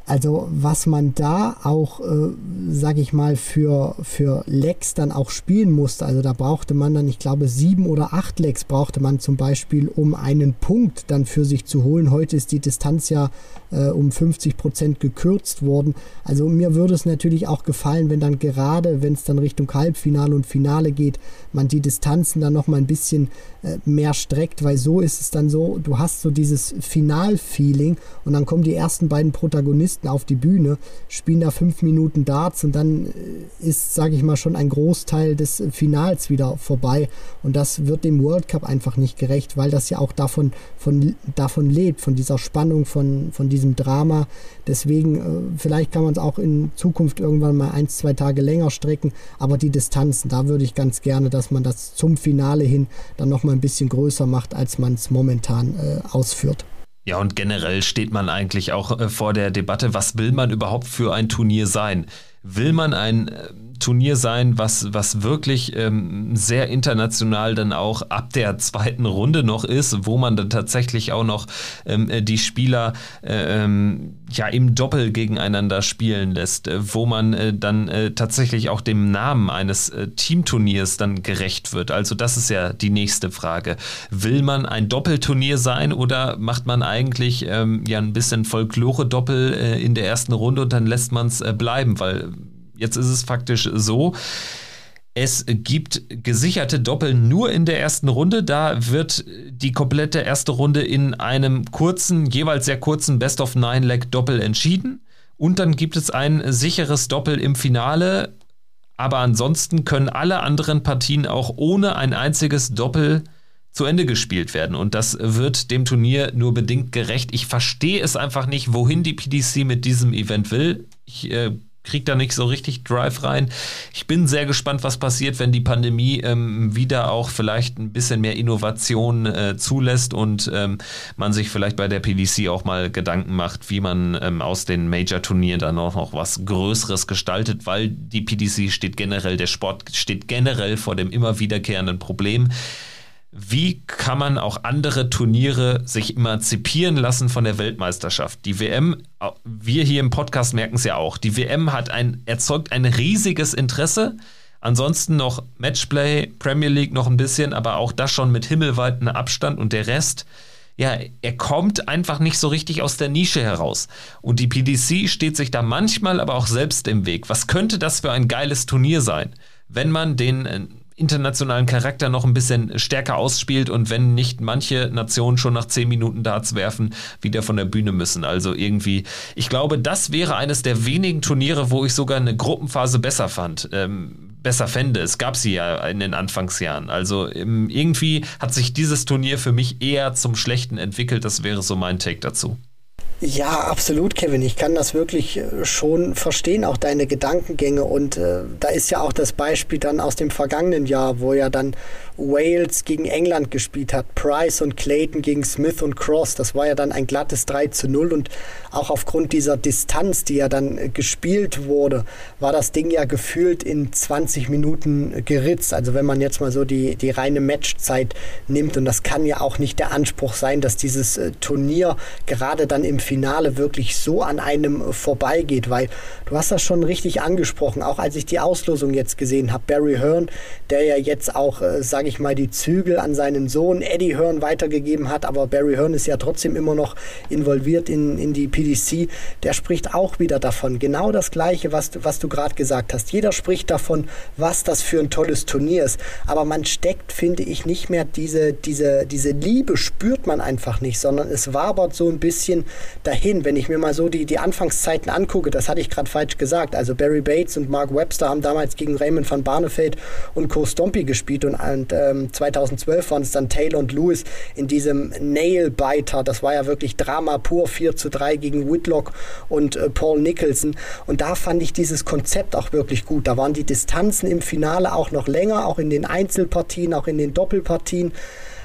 Speaker 2: Also was man da auch, äh, sage ich mal, für, für Lecks dann auch spielen musste, also da brauchte man dann, ich glaube, sieben oder acht Lecks brauchte man zum Beispiel, um einen Punkt dann für sich zu holen. Heute ist die Distanz ja äh, um 50 Prozent gekürzt worden. Also mir würde es natürlich auch gefallen, wenn dann gerade, wenn es dann Richtung Halbfinale und Finale geht, man die Distanzen dann nochmal ein bisschen äh, mehr streckt, weil so ist es dann so, du hast so dieses Final-Feeling und dann kommen die ersten beiden Protagonisten auf die Bühne, spielen da fünf Minuten Darts und dann äh, ist, sage ich mal, schon ein Großteil des Finals wieder vorbei. Und das wird dem World Cup einfach nicht gerecht, weil das ja auch davon, von, davon lebt, von dieser Spannung, von, von diesem Drama. Deswegen, äh, vielleicht kann man es auch in Zukunft irgendwann mal ein, zwei Tage länger strecken, aber die Distanzen, da würde ich ganz gerne, dass man das zum Finale hin dann nochmal ein bisschen größer macht, als man es momentan äh, ausführt.
Speaker 1: Ja, und generell steht man eigentlich auch äh, vor der Debatte, was will man überhaupt für ein Turnier sein? Will man ein äh, Turnier sein, was, was wirklich ähm, sehr international dann auch ab der zweiten Runde noch ist, wo man dann tatsächlich auch noch ähm, äh, die Spieler äh, ähm, ja im Doppel gegeneinander spielen lässt, äh, wo man äh, dann äh, tatsächlich auch dem Namen eines Teamturniers dann gerecht wird. Also das ist ja die nächste Frage. Will man ein Doppelturnier sein oder macht man eigentlich ähm, ja ein bisschen Folklore-Doppel in der ersten Runde und dann lässt man es bleiben, weil Jetzt ist es faktisch so. Es gibt gesicherte Doppel nur in der ersten Runde. Da wird die komplette erste Runde in einem kurzen, jeweils sehr kurzen Best of Nine Leg Doppel entschieden. Und dann gibt es ein sicheres Doppel im Finale. Aber ansonsten können alle anderen Partien auch ohne ein einziges Doppel zu Ende gespielt werden. Und das wird dem Turnier nur bedingt gerecht. Ich verstehe es einfach nicht, wohin die PDC mit diesem Event will. Ich äh, kriegt da nicht so richtig Drive rein. Ich bin sehr gespannt, was passiert, wenn die Pandemie ähm, wieder auch vielleicht ein bisschen mehr Innovation äh, zulässt und ähm, man sich vielleicht bei der PDC auch mal Gedanken macht, wie man ähm, aus den Major-Turnieren dann auch noch was Größeres gestaltet, weil die PDC steht generell, der Sport steht generell vor dem immer wiederkehrenden Problem wie kann man auch andere Turniere sich emanzipieren lassen von der Weltmeisterschaft? Die WM, wir hier im Podcast merken es ja auch, die WM hat ein, erzeugt ein riesiges Interesse. Ansonsten noch Matchplay, Premier League noch ein bisschen, aber auch das schon mit himmelweiten Abstand und der Rest, ja, er kommt einfach nicht so richtig aus der Nische heraus. Und die PDC steht sich da manchmal aber auch selbst im Weg. Was könnte das für ein geiles Turnier sein, wenn man den äh, internationalen Charakter noch ein bisschen stärker ausspielt und wenn nicht manche Nationen schon nach zehn Minuten Darts werfen, wieder von der Bühne müssen. Also irgendwie, ich glaube, das wäre eines der wenigen Turniere, wo ich sogar eine Gruppenphase besser fand. Ähm, besser fände. Es gab sie ja in den Anfangsjahren. Also ähm, irgendwie hat sich dieses Turnier für mich eher zum Schlechten entwickelt. Das wäre so mein Take dazu.
Speaker 2: Ja, absolut, Kevin. Ich kann das wirklich äh, schon verstehen, auch deine Gedankengänge. Und äh, da ist ja auch das Beispiel dann aus dem vergangenen Jahr, wo ja dann Wales gegen England gespielt hat, Price und Clayton gegen Smith und Cross. Das war ja dann ein glattes 3 zu 0 und auch aufgrund dieser Distanz, die ja dann äh, gespielt wurde, war das Ding ja gefühlt in 20 Minuten geritzt. Also wenn man jetzt mal so die, die reine Matchzeit nimmt und das kann ja auch nicht der Anspruch sein, dass dieses äh, Turnier gerade dann im Finale wirklich so an einem vorbeigeht, weil du hast das schon richtig angesprochen, auch als ich die Auslosung jetzt gesehen habe, Barry Hearn, der ja jetzt auch, äh, sage ich mal, die Zügel an seinen Sohn Eddie Hearn weitergegeben hat, aber Barry Hearn ist ja trotzdem immer noch involviert in, in die PDC, der spricht auch wieder davon, genau das Gleiche, was, was du gerade gesagt hast. Jeder spricht davon, was das für ein tolles Turnier ist, aber man steckt, finde ich, nicht mehr diese, diese, diese Liebe spürt man einfach nicht, sondern es wabert so ein bisschen dahin. Wenn ich mir mal so die, die Anfangszeiten angucke, das hatte ich gerade falsch gesagt, also Barry Bates und Mark Webster haben damals gegen Raymond van Barneveld und Co. Stompy gespielt und, und ähm, 2012 waren es dann Taylor und Lewis in diesem Nailbiter, das war ja wirklich Drama pur, 4 zu 3 gegen Whitlock und äh, Paul Nicholson und da fand ich dieses Konzept auch wirklich gut. Da waren die Distanzen im Finale auch noch länger, auch in den Einzelpartien, auch in den Doppelpartien.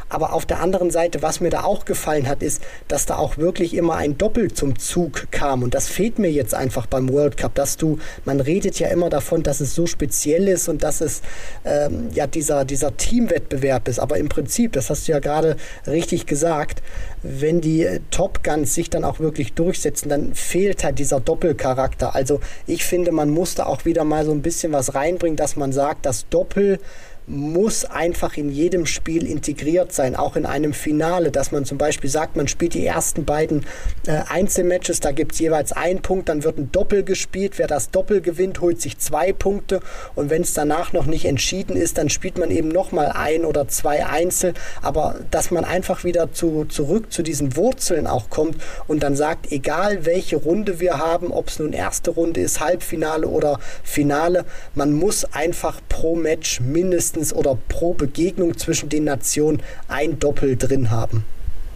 Speaker 2: Aber auf der anderen Seite, was mir da auch gefallen hat, ist, dass da auch wirklich immer ein Doppel zum Zug kam. Und das fehlt mir jetzt einfach beim World Cup, dass du, man redet ja immer davon, dass es so speziell ist und dass es ähm, ja dieser, dieser Teamwettbewerb ist. Aber im Prinzip, das hast du ja gerade richtig gesagt, wenn die Top Guns sich dann auch wirklich durchsetzen, dann fehlt halt dieser Doppelcharakter. Also ich finde, man musste auch wieder mal so ein bisschen was reinbringen, dass man sagt, das Doppel muss einfach in jedem Spiel integriert sein, auch in einem Finale, dass man zum Beispiel sagt, man spielt die ersten beiden äh, Einzelmatches, da gibt es jeweils einen Punkt, dann wird ein Doppel gespielt, wer das Doppel gewinnt, holt sich zwei Punkte. Und wenn es danach noch nicht entschieden ist, dann spielt man eben nochmal ein oder zwei Einzel, aber dass man einfach wieder zu, zurück zu diesen Wurzeln auch kommt und dann sagt, egal welche Runde wir haben, ob es nun erste Runde ist, Halbfinale oder Finale, man muss einfach pro Match mindestens mindestens oder pro Begegnung zwischen den Nationen ein Doppel drin haben.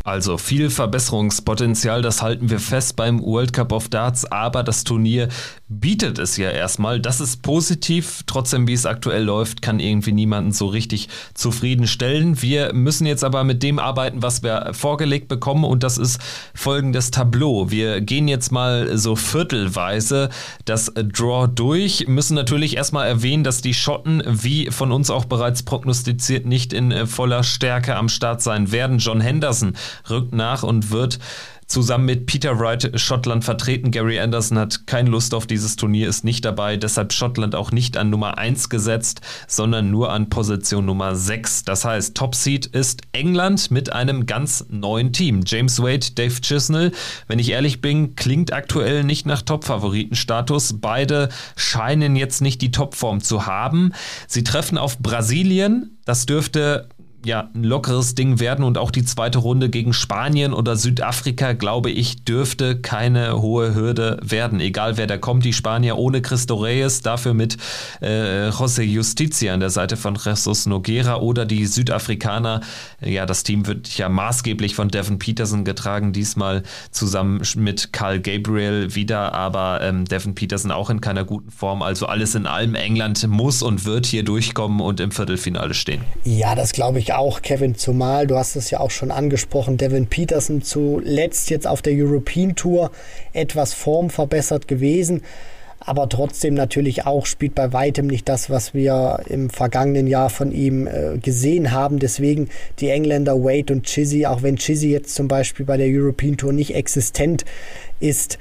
Speaker 1: Also viel Verbesserungspotenzial, das halten wir fest beim World Cup of Darts, aber das Turnier bietet es ja erstmal. Das ist positiv. Trotzdem, wie es aktuell läuft, kann irgendwie niemanden so richtig zufriedenstellen. Wir müssen jetzt aber mit dem arbeiten, was wir vorgelegt bekommen und das ist folgendes Tableau. Wir gehen jetzt mal so viertelweise das Draw durch, müssen natürlich erstmal erwähnen, dass die Schotten, wie von uns auch bereits prognostiziert, nicht in voller Stärke am Start sein werden. John Henderson rückt nach und wird zusammen mit Peter Wright Schottland vertreten. Gary Anderson hat keine Lust auf dieses Turnier, ist nicht dabei, deshalb Schottland auch nicht an Nummer 1 gesetzt, sondern nur an Position Nummer 6. Das heißt, Top Seed ist England mit einem ganz neuen Team. James Wade, Dave Chisnell, wenn ich ehrlich bin, klingt aktuell nicht nach Top-Favoritenstatus. Beide scheinen jetzt nicht die Topform zu haben. Sie treffen auf Brasilien. Das dürfte ja, ein lockeres Ding werden und auch die zweite Runde gegen Spanien oder Südafrika, glaube ich, dürfte keine hohe Hürde werden. Egal wer da kommt, die Spanier ohne Cristo Reyes, dafür mit äh, José Justicia an der Seite von Jesus Noguera oder die Südafrikaner. Ja, das Team wird ja maßgeblich von Devin Peterson getragen, diesmal zusammen mit Carl Gabriel wieder, aber ähm, Devin Peterson auch in keiner guten Form. Also alles in allem, England muss und wird hier durchkommen und im Viertelfinale stehen.
Speaker 2: Ja, das glaube ich auch, Kevin, zumal, du hast es ja auch schon angesprochen, Devin Peterson zuletzt jetzt auf der European Tour etwas formverbessert gewesen, aber trotzdem natürlich auch spielt bei weitem nicht das, was wir im vergangenen Jahr von ihm äh, gesehen haben. Deswegen die Engländer Wade und Chizzy, auch wenn Chizzy jetzt zum Beispiel bei der European Tour nicht existent ist,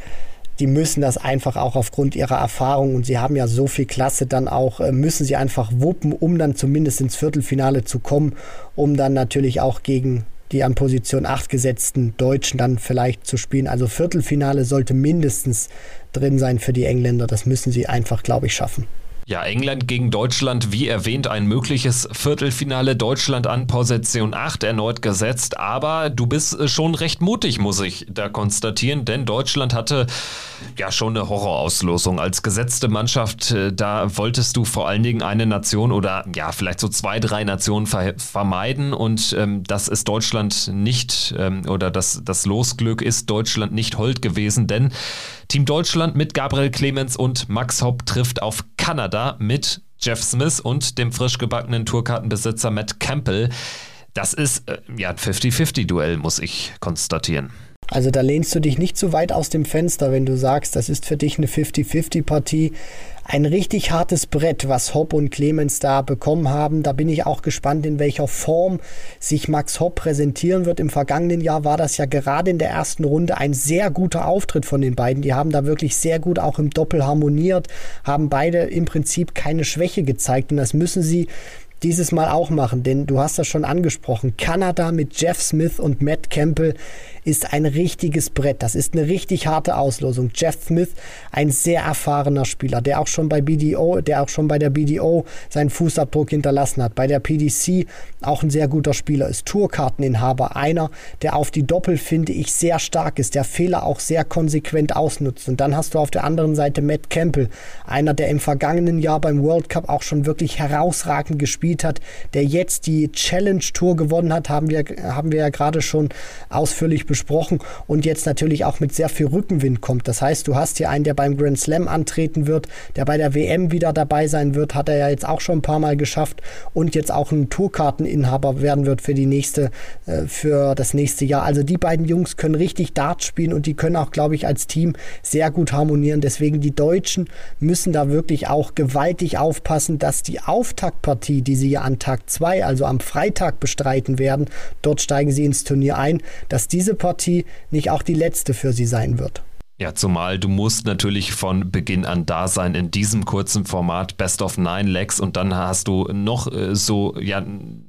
Speaker 2: die müssen das einfach auch aufgrund ihrer Erfahrung und sie haben ja so viel Klasse dann auch, äh, müssen sie einfach wuppen, um dann zumindest ins Viertelfinale zu kommen, um dann natürlich auch gegen die an Position 8 gesetzten Deutschen dann vielleicht zu spielen. Also Viertelfinale sollte mindestens drin sein für die Engländer. Das müssen sie einfach, glaube ich, schaffen.
Speaker 1: Ja, England gegen Deutschland, wie erwähnt, ein mögliches Viertelfinale. Deutschland an Position 8 erneut gesetzt. Aber du bist äh, schon recht mutig, muss ich da konstatieren, denn Deutschland hatte ja schon eine Horrorauslosung. Als gesetzte Mannschaft, äh, da wolltest du vor allen Dingen eine Nation oder ja, vielleicht so zwei, drei Nationen ver vermeiden. Und ähm, das ist Deutschland nicht, ähm, oder das, das Losglück ist Deutschland nicht hold gewesen, denn Team Deutschland mit Gabriel Clemens und Max Hopp trifft auf Kanada mit Jeff Smith und dem frisch gebackenen Tourkartenbesitzer Matt Campbell. Das ist äh, ja ein 50-50-Duell, muss ich konstatieren.
Speaker 2: Also da lehnst du dich nicht zu weit aus dem Fenster, wenn du sagst, das ist für dich eine 50-50-Partie. Ein richtig hartes Brett, was Hopp und Clemens da bekommen haben. Da bin ich auch gespannt, in welcher Form sich Max Hopp präsentieren wird. Im vergangenen Jahr war das ja gerade in der ersten Runde ein sehr guter Auftritt von den beiden. Die haben da wirklich sehr gut auch im Doppel harmoniert, haben beide im Prinzip keine Schwäche gezeigt. Und das müssen sie dieses Mal auch machen, denn du hast das schon angesprochen. Kanada mit Jeff Smith und Matt Campbell ist ein richtiges Brett. Das ist eine richtig harte Auslosung. Jeff Smith, ein sehr erfahrener Spieler, der auch schon bei BDO, der auch schon bei der BDO seinen Fußabdruck hinterlassen hat. Bei der PDC auch ein sehr guter Spieler ist. Tourkarteninhaber, einer, der auf die Doppel, finde ich, sehr stark ist, der Fehler auch sehr konsequent ausnutzt. Und dann hast du auf der anderen Seite Matt Campbell, einer, der im vergangenen Jahr beim World Cup auch schon wirklich herausragend gespielt hat, der jetzt die Challenge Tour gewonnen hat, haben wir, haben wir ja gerade schon ausführlich besprochen besprochen und jetzt natürlich auch mit sehr viel Rückenwind kommt. Das heißt, du hast hier einen, der beim Grand Slam antreten wird, der bei der WM wieder dabei sein wird, hat er ja jetzt auch schon ein paar Mal geschafft und jetzt auch ein Tourkarteninhaber werden wird für die nächste, äh, für das nächste Jahr. Also die beiden Jungs können richtig Dart spielen und die können auch, glaube ich, als Team sehr gut harmonieren. Deswegen die Deutschen müssen da wirklich auch gewaltig aufpassen, dass die Auftaktpartie, die sie ja an Tag 2, also am Freitag bestreiten werden, dort steigen sie ins Turnier ein, dass diese Partie nicht auch die letzte für sie sein wird.
Speaker 1: Ja, zumal du musst natürlich von Beginn an da sein in diesem kurzen Format Best of Nine Legs und dann hast du noch äh, so ja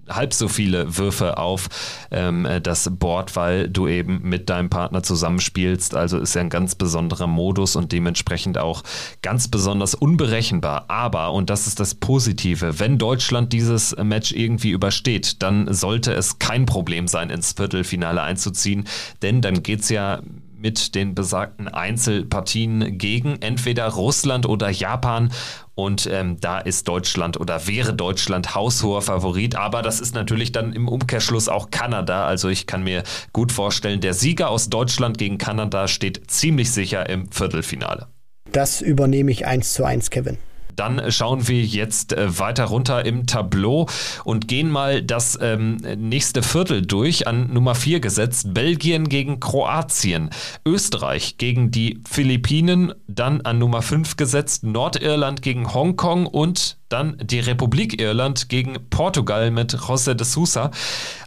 Speaker 1: halb so viele Würfe auf ähm, das Board, weil du eben mit deinem Partner zusammenspielst. Also ist ja ein ganz besonderer Modus und dementsprechend auch ganz besonders unberechenbar. Aber und das ist das Positive, wenn Deutschland dieses Match irgendwie übersteht, dann sollte es kein Problem sein, ins Viertelfinale einzuziehen, denn dann geht's ja mit den besagten Einzelpartien gegen entweder Russland oder Japan. Und ähm, da ist Deutschland oder wäre Deutschland haushoher Favorit. Aber das ist natürlich dann im Umkehrschluss auch Kanada. Also ich kann mir gut vorstellen, der Sieger aus Deutschland gegen Kanada steht ziemlich sicher im Viertelfinale.
Speaker 2: Das übernehme ich eins zu eins, Kevin.
Speaker 1: Dann schauen wir jetzt äh, weiter runter im Tableau und gehen mal das ähm, nächste Viertel durch. An Nummer 4 gesetzt Belgien gegen Kroatien, Österreich gegen die Philippinen, dann an Nummer 5 gesetzt Nordirland gegen Hongkong und dann die Republik Irland gegen Portugal mit José de Sousa.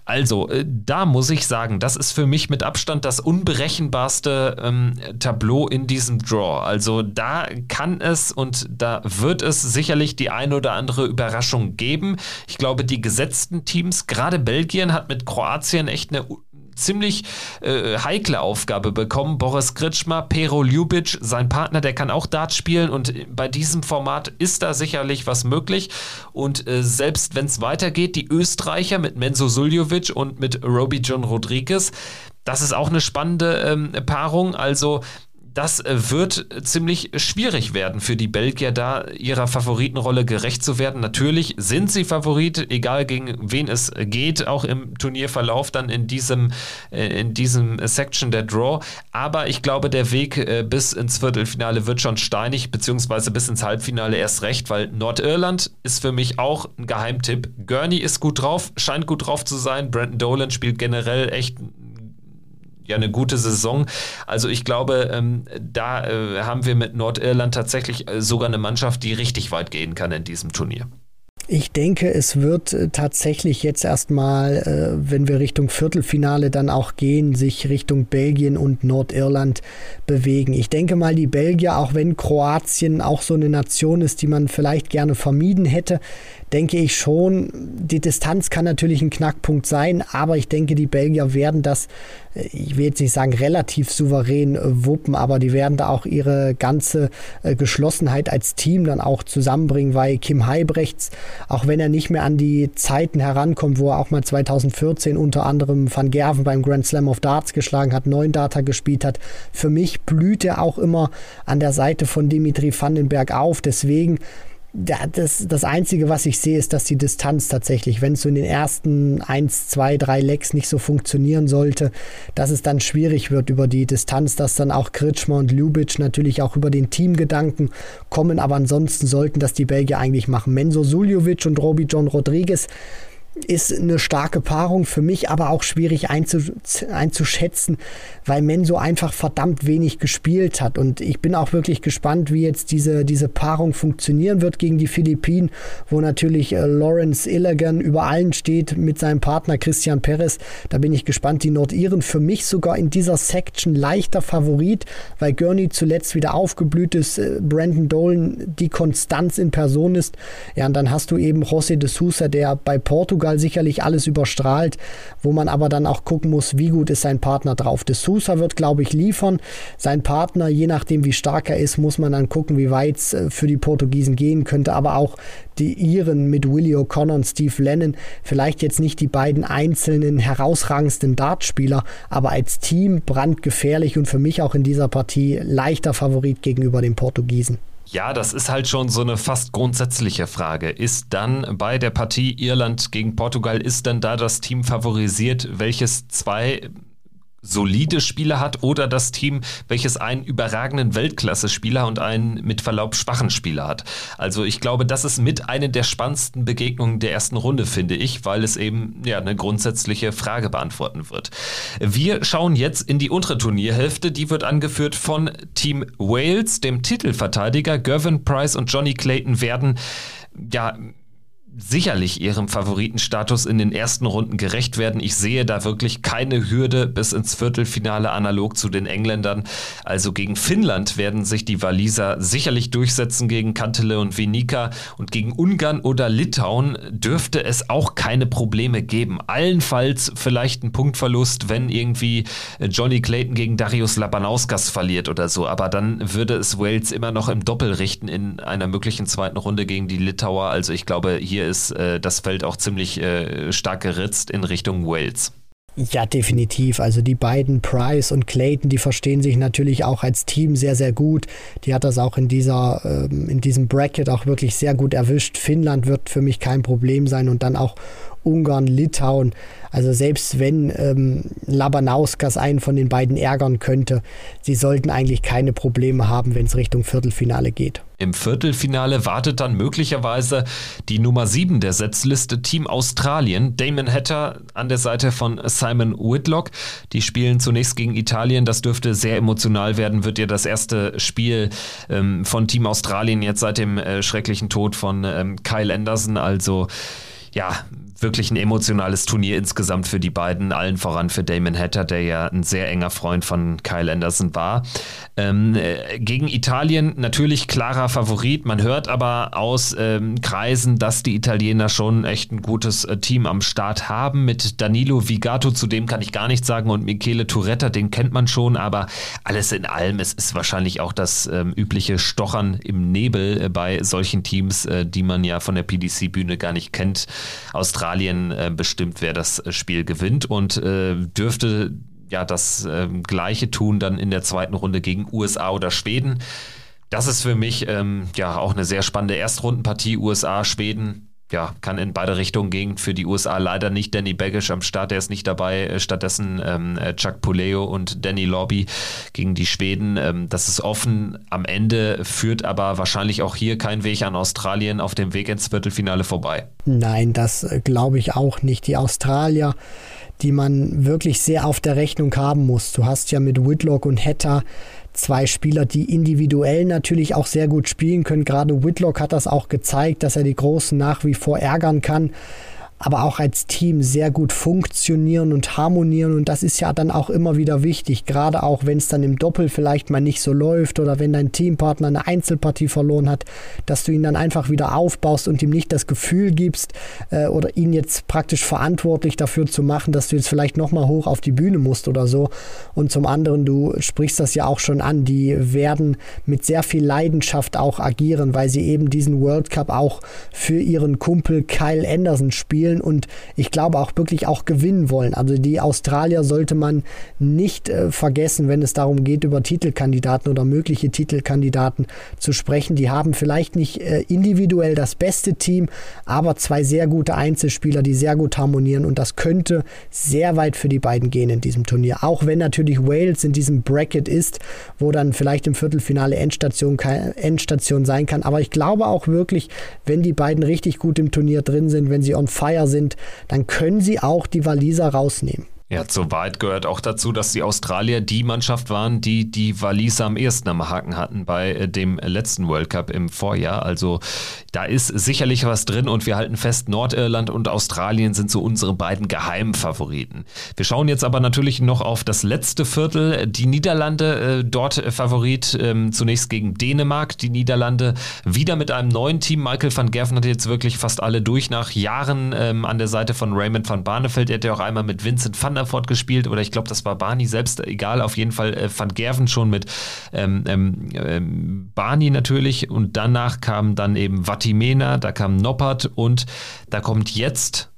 Speaker 1: Also, äh, da muss ich sagen, das ist für mich mit Abstand das unberechenbarste ähm, Tableau in diesem Draw. Also, da kann es und da wird es sicherlich die eine oder andere Überraschung geben. Ich glaube, die gesetzten Teams, gerade Belgien, hat mit Kroatien echt eine ziemlich äh, heikle Aufgabe bekommen. Boris Kritschmer, Pero Ljubic, sein Partner, der kann auch Dart spielen und bei diesem Format ist da sicherlich was möglich. Und äh, selbst wenn es weitergeht, die Österreicher mit Menzo Suljovic und mit Roby John Rodriguez, das ist auch eine spannende ähm, Paarung. Also das äh, wird ziemlich schwierig werden für die Belgier, da ihrer Favoritenrolle gerecht zu werden. Natürlich sind sie Favorit, egal gegen wen es geht, auch im Turnierverlauf dann in diesem, äh, in diesem Section der Draw. Aber ich glaube, der Weg äh, bis ins Viertelfinale wird schon steinig, beziehungsweise bis ins Halbfinale erst recht, weil Nordirland ist für mich auch ein Geheimtipp. Gurney ist gut drauf, scheint gut drauf zu sein. Brandon Dolan spielt generell echt ja eine gute Saison. Also ich glaube, ähm, da äh, haben wir mit Nordirland tatsächlich äh, sogar eine Mannschaft, die richtig weit gehen kann in diesem Turnier.
Speaker 2: Ich denke, es wird äh, tatsächlich jetzt erstmal, äh, wenn wir Richtung Viertelfinale dann auch gehen, sich Richtung Belgien und Nordirland bewegen. Ich denke mal, die Belgier, auch wenn Kroatien auch so eine Nation ist, die man vielleicht gerne vermieden hätte, denke ich schon, die Distanz kann natürlich ein Knackpunkt sein, aber ich denke, die Belgier werden das, äh, ich will jetzt nicht sagen relativ souverän äh, wuppen, aber die werden da auch ihre ganze äh, Geschlossenheit als Team dann auch zusammenbringen, weil Kim Heibrechts, auch wenn er nicht mehr an die Zeiten herankommt, wo er auch mal 2014 unter anderem Van Gerven beim Grand Slam of Darts geschlagen hat, neun Data gespielt hat, für mich blüht er auch immer an der Seite von Dimitri Vandenberg auf, deswegen das, das Einzige, was ich sehe, ist, dass die Distanz tatsächlich, wenn es so in den ersten 1, 2, 3 Lecks nicht so funktionieren sollte, dass es dann schwierig wird über die Distanz, dass dann auch Kritschmer und Ljubic natürlich auch über den Teamgedanken kommen, aber ansonsten sollten das die Belgier eigentlich machen. Menzo Suljovic und Roby John Rodriguez ist eine starke Paarung, für mich aber auch schwierig einzuschätzen, weil Menso einfach verdammt wenig gespielt hat. Und ich bin auch wirklich gespannt, wie jetzt diese, diese Paarung funktionieren wird gegen die Philippinen, wo natürlich äh, Lawrence Illigan über allen steht mit seinem Partner Christian Perez. Da bin ich gespannt. Die Nordiren für mich sogar in dieser Section leichter Favorit, weil Gurney zuletzt wieder aufgeblüht ist, äh, Brandon Dolan die Konstanz in Person ist. Ja, und dann hast du eben José de Sousa, der bei Portugal Portugal sicherlich alles überstrahlt, wo man aber dann auch gucken muss, wie gut ist sein Partner drauf. De Sousa wird, glaube ich, liefern. Sein Partner, je nachdem wie stark er ist, muss man dann gucken, wie weit es äh, für die Portugiesen gehen könnte. Aber auch die Iren mit Willie O'Connor und Steve Lennon, vielleicht jetzt nicht die beiden einzelnen herausragendsten Dartspieler, aber als Team brandgefährlich und für mich auch in dieser Partie leichter Favorit gegenüber den Portugiesen.
Speaker 1: Ja, das ist halt schon so eine fast grundsätzliche Frage. Ist dann bei der Partie Irland gegen Portugal, ist dann da das Team favorisiert, welches zwei solide Spieler hat oder das Team, welches einen überragenden Weltklasse-Spieler und einen mit Verlaub schwachen Spieler hat. Also ich glaube, das ist mit eine der spannendsten Begegnungen der ersten Runde, finde ich, weil es eben ja eine grundsätzliche Frage beantworten wird. Wir schauen jetzt in die untere Turnierhälfte, die wird angeführt von Team Wales, dem Titelverteidiger Gervin Price und Johnny Clayton werden ja sicherlich ihrem Favoritenstatus in den ersten Runden gerecht werden. Ich sehe da wirklich keine Hürde bis ins Viertelfinale analog zu den Engländern. Also gegen Finnland werden sich die Waliser sicherlich durchsetzen gegen Kantele und Vinica und gegen Ungarn oder Litauen dürfte es auch keine Probleme geben. Allenfalls vielleicht ein Punktverlust, wenn irgendwie Johnny Clayton gegen Darius Labanauskas verliert oder so, aber dann würde es Wales immer noch im Doppel richten in einer möglichen zweiten Runde gegen die Litauer. Also ich glaube, hier hier ist äh, das Feld auch ziemlich äh, stark geritzt in Richtung Wales.
Speaker 2: Ja, definitiv. Also die beiden Price und Clayton, die verstehen sich natürlich auch als Team sehr, sehr gut. Die hat das auch in dieser, ähm, in diesem Bracket auch wirklich sehr gut erwischt. Finnland wird für mich kein Problem sein und dann auch Ungarn, Litauen. Also selbst wenn ähm, Labanauskas einen von den beiden ärgern könnte, sie sollten eigentlich keine Probleme haben, wenn es Richtung Viertelfinale geht.
Speaker 1: Im Viertelfinale wartet dann möglicherweise die Nummer 7 der Setzliste Team Australien, Damon Hatter an der Seite von Simon Whitlock. Die spielen zunächst gegen Italien. Das dürfte sehr emotional werden, wird ja das erste Spiel ähm, von Team Australien jetzt seit dem äh, schrecklichen Tod von ähm, Kyle Anderson. Also ja, wirklich ein emotionales Turnier insgesamt für die beiden, allen voran für Damon Hatter, der ja ein sehr enger Freund von Kyle Anderson war. Ähm, äh, gegen Italien natürlich klarer Favorit. Man hört aber aus ähm, Kreisen, dass die Italiener schon echt ein gutes äh, Team am Start haben. Mit Danilo Vigato, zu dem kann ich gar nichts sagen, und Michele Turetta, den kennt man schon, aber alles in allem, es ist wahrscheinlich auch das ähm, übliche Stochern im Nebel äh, bei solchen Teams, äh, die man ja von der PDC-Bühne gar nicht kennt. Australien Australien äh, bestimmt, wer das äh, Spiel gewinnt und äh, dürfte ja das äh, gleiche tun dann in der zweiten Runde gegen USA oder Schweden. Das ist für mich ähm, ja auch eine sehr spannende Erstrundenpartie USA Schweden ja, kann in beide Richtungen gehen. Für die USA leider nicht Danny Baggish am Start, der ist nicht dabei. Äh, stattdessen ähm, äh, Chuck Puleo und Danny Lobby gegen die Schweden. Ähm, das ist offen. Am Ende führt aber wahrscheinlich auch hier kein Weg an Australien auf dem Weg ins Viertelfinale vorbei.
Speaker 2: Nein, das äh, glaube ich auch nicht. Die Australier, die man wirklich sehr auf der Rechnung haben muss. Du hast ja mit Whitlock und Hatter zwei Spieler, die individuell natürlich auch sehr gut spielen können. Gerade Whitlock hat das auch gezeigt, dass er die Großen nach wie vor ärgern kann aber auch als Team sehr gut funktionieren und harmonieren. Und das ist ja dann auch immer wieder wichtig, gerade auch wenn es dann im Doppel vielleicht mal nicht so läuft oder wenn dein Teampartner eine Einzelpartie verloren hat, dass du ihn dann einfach wieder aufbaust und ihm nicht das Gefühl gibst äh, oder ihn jetzt praktisch verantwortlich dafür zu machen, dass du jetzt vielleicht nochmal hoch auf die Bühne musst oder so. Und zum anderen, du sprichst das ja auch schon an, die werden mit sehr viel Leidenschaft auch agieren, weil sie eben diesen World Cup auch für ihren Kumpel Kyle Anderson spielen spielen und ich glaube auch wirklich auch gewinnen wollen. Also die Australier sollte man nicht äh, vergessen, wenn es darum geht, über Titelkandidaten oder mögliche Titelkandidaten zu sprechen. Die haben vielleicht nicht äh, individuell das beste Team, aber zwei sehr gute Einzelspieler, die sehr gut harmonieren und das könnte sehr weit für die beiden gehen in diesem Turnier. Auch wenn natürlich Wales in diesem Bracket ist, wo dann vielleicht im Viertelfinale Endstation, Endstation sein kann. Aber ich glaube auch wirklich, wenn die beiden richtig gut im Turnier drin sind, wenn sie on fire sind, dann können sie auch die Waliser rausnehmen.
Speaker 1: Ja, zur Wahrheit gehört auch dazu, dass die Australier die Mannschaft waren, die die Waliser am ersten am Haken hatten bei äh, dem letzten World Cup im Vorjahr. Also da ist sicherlich was drin und wir halten fest, Nordirland und Australien sind so unsere beiden geheimen Favoriten. Wir schauen jetzt aber natürlich noch auf das letzte Viertel. Die Niederlande äh, dort Favorit äh, zunächst gegen Dänemark. Die Niederlande wieder mit einem neuen Team. Michael van Gerven hat jetzt wirklich fast alle durch nach Jahren ähm, an der Seite von Raymond van Barneveld. Er hat ja auch einmal mit Vincent van der Rutherford gespielt oder ich glaube, das war Barney selbst, egal, auf jeden Fall äh, Van Gerven schon mit ähm, ähm, ähm, Barney natürlich und danach kam dann eben Vatimena, da kam Noppert und da kommt jetzt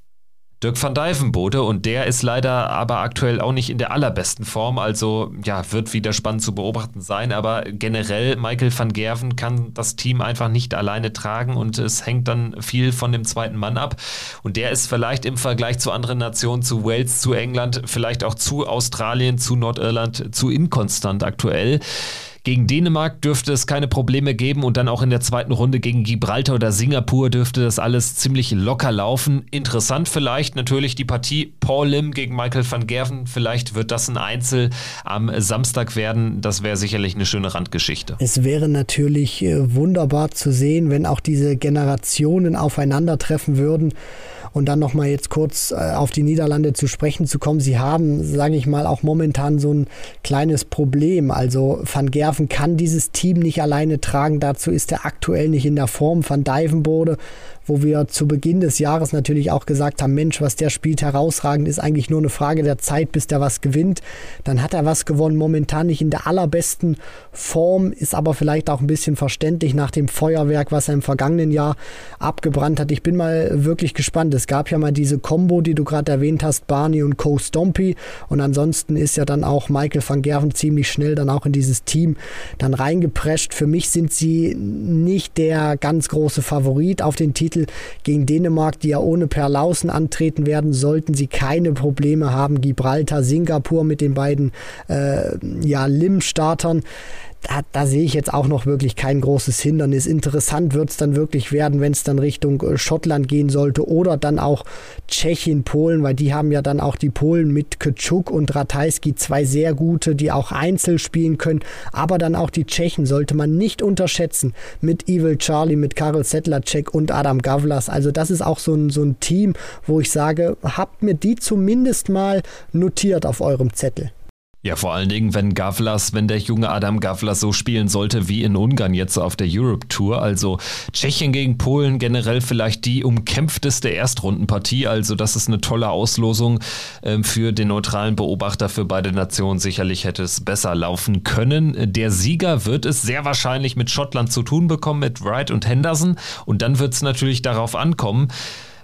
Speaker 1: Dirk van Dijvenbode und der ist leider aber aktuell auch nicht in der allerbesten Form, also ja, wird wieder spannend zu beobachten sein, aber generell Michael van Gerven kann das Team einfach nicht alleine tragen und es hängt dann viel von dem zweiten Mann ab. Und der ist vielleicht im Vergleich zu anderen Nationen, zu Wales, zu England, vielleicht auch zu Australien, zu Nordirland, zu inkonstant aktuell. Gegen Dänemark dürfte es keine Probleme geben und dann auch in der zweiten Runde gegen Gibraltar oder Singapur dürfte das alles ziemlich locker laufen. Interessant vielleicht natürlich die Partie Paul Lim gegen Michael van Gerven. Vielleicht wird das ein Einzel am Samstag werden. Das wäre sicherlich eine schöne Randgeschichte.
Speaker 2: Es wäre natürlich äh, wunderbar zu sehen, wenn auch diese Generationen aufeinandertreffen würden. Und dann nochmal jetzt kurz äh, auf die Niederlande zu sprechen zu kommen. Sie haben, sage ich mal, auch momentan so ein kleines Problem. Also Van Gerven kann dieses Team nicht alleine tragen. Dazu ist er aktuell nicht in der Form. Van Dijvenbode wo wir zu Beginn des Jahres natürlich auch gesagt haben, Mensch, was der spielt herausragend, ist eigentlich nur eine Frage der Zeit, bis der was gewinnt. Dann hat er was gewonnen, momentan nicht in der allerbesten Form, ist aber vielleicht auch ein bisschen verständlich nach dem Feuerwerk, was er im vergangenen Jahr abgebrannt hat. Ich bin mal wirklich gespannt. Es gab ja mal diese Combo, die du gerade erwähnt hast, Barney und Co. Stompy und ansonsten ist ja dann auch Michael van Gerven ziemlich schnell dann auch in dieses Team dann reingeprescht. Für mich sind sie nicht der ganz große Favorit auf den Titel Titel gegen Dänemark, die ja ohne Perlausen antreten werden, sollten sie keine Probleme haben. Gibraltar, Singapur mit den beiden äh, ja, Lim-Startern da, da sehe ich jetzt auch noch wirklich kein großes Hindernis. Interessant wird es dann wirklich werden, wenn es dann Richtung äh, Schottland gehen sollte oder dann auch Tschechien, Polen, weil die haben ja dann auch die Polen mit Keczuk und Ratajski zwei sehr gute, die auch Einzel spielen können. Aber dann auch die Tschechen sollte man nicht unterschätzen mit Evil Charlie, mit Karel Sedlacek und Adam Gavlas. Also das ist auch so ein, so ein Team, wo ich sage, habt mir die zumindest mal notiert auf eurem Zettel.
Speaker 1: Ja, vor allen Dingen, wenn Gavlas, wenn der junge Adam Gavlas so spielen sollte wie in Ungarn jetzt auf der Europe Tour. Also Tschechien gegen Polen generell vielleicht die umkämpfteste Erstrundenpartie. Also das ist eine tolle Auslosung äh, für den neutralen Beobachter für beide Nationen. Sicherlich hätte es besser laufen können. Der Sieger wird es sehr wahrscheinlich mit Schottland zu tun bekommen, mit Wright und Henderson. Und dann wird es natürlich darauf ankommen,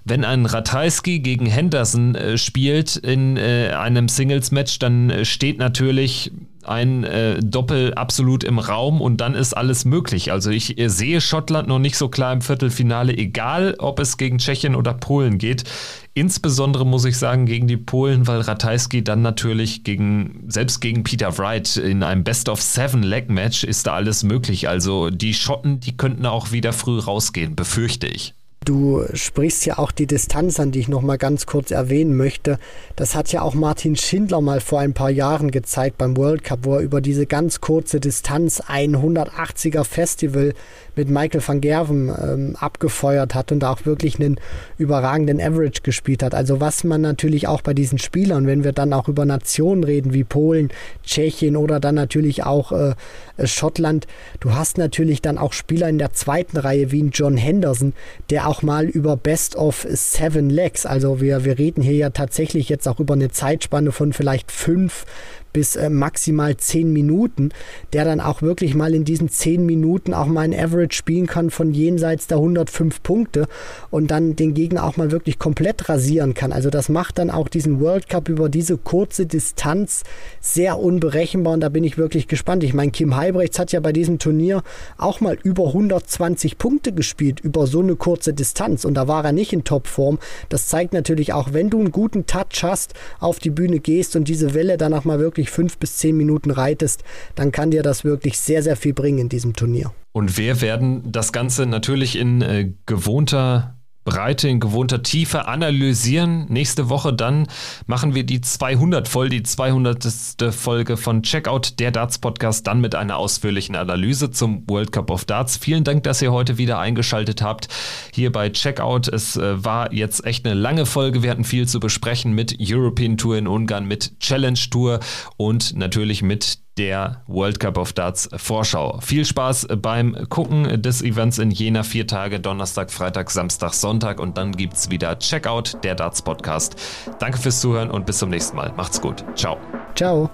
Speaker 1: wenn ein Ratajski gegen Henderson äh, spielt in äh, einem Singles-Match, dann äh, steht natürlich ein äh, Doppel absolut im Raum und dann ist alles möglich. Also ich äh, sehe Schottland noch nicht so klar im Viertelfinale, egal ob es gegen Tschechien oder Polen geht. Insbesondere muss ich sagen gegen die Polen, weil Ratajski dann natürlich gegen, selbst gegen Peter Wright in einem Best of Seven Leg Match ist da alles möglich. Also die Schotten, die könnten auch wieder früh rausgehen, befürchte ich.
Speaker 2: Du sprichst ja auch die Distanz an, die ich noch mal ganz kurz erwähnen möchte. Das hat ja auch Martin Schindler mal vor ein paar Jahren gezeigt beim World Cup, wo er über diese ganz kurze Distanz ein 180er Festival mit Michael van Gerven ähm, abgefeuert hat und auch wirklich einen überragenden Average gespielt hat. Also was man natürlich auch bei diesen Spielern, wenn wir dann auch über Nationen reden wie Polen, Tschechien oder dann natürlich auch äh, Schottland, du hast natürlich dann auch Spieler in der zweiten Reihe wie ein John Henderson, der auch mal über Best of Seven Legs, also wir, wir reden hier ja tatsächlich jetzt auch über eine Zeitspanne von vielleicht fünf bis äh, maximal 10 Minuten, der dann auch wirklich mal in diesen 10 Minuten auch mal ein Average spielen kann von jenseits der 105 Punkte und dann den Gegner auch mal wirklich komplett rasieren kann. Also das macht dann auch diesen World Cup über diese kurze Distanz sehr unberechenbar und da bin ich wirklich gespannt. Ich meine, Kim Heibrechts hat ja bei diesem Turnier auch mal über 120 Punkte gespielt über so eine kurze Distanz und da war er nicht in Topform. Das zeigt natürlich auch, wenn du einen guten Touch hast, auf die Bühne gehst und diese Welle danach mal wirklich wirklich fünf bis zehn Minuten reitest, dann kann dir das wirklich sehr, sehr viel bringen in diesem Turnier.
Speaker 1: Und wir werden das Ganze natürlich in äh, gewohnter Breite, in gewohnter Tiefe analysieren. Nächste Woche dann machen wir die 200 voll, die 200. Folge von Checkout, der Darts Podcast, dann mit einer ausführlichen Analyse zum World Cup of Darts. Vielen Dank, dass ihr heute wieder eingeschaltet habt hier bei Checkout. Es äh, war jetzt echt eine lange Folge. Wir hatten viel zu besprechen mit European Tour in Ungarn, mit Challenge Tour und natürlich mit der World Cup of Darts Vorschau. Viel Spaß beim Gucken des Events in Jena. Vier Tage, Donnerstag, Freitag, Samstag, Sonntag und dann gibt es wieder Checkout, der Darts Podcast. Danke fürs Zuhören und bis zum nächsten Mal. Macht's gut. Ciao.
Speaker 2: Ciao.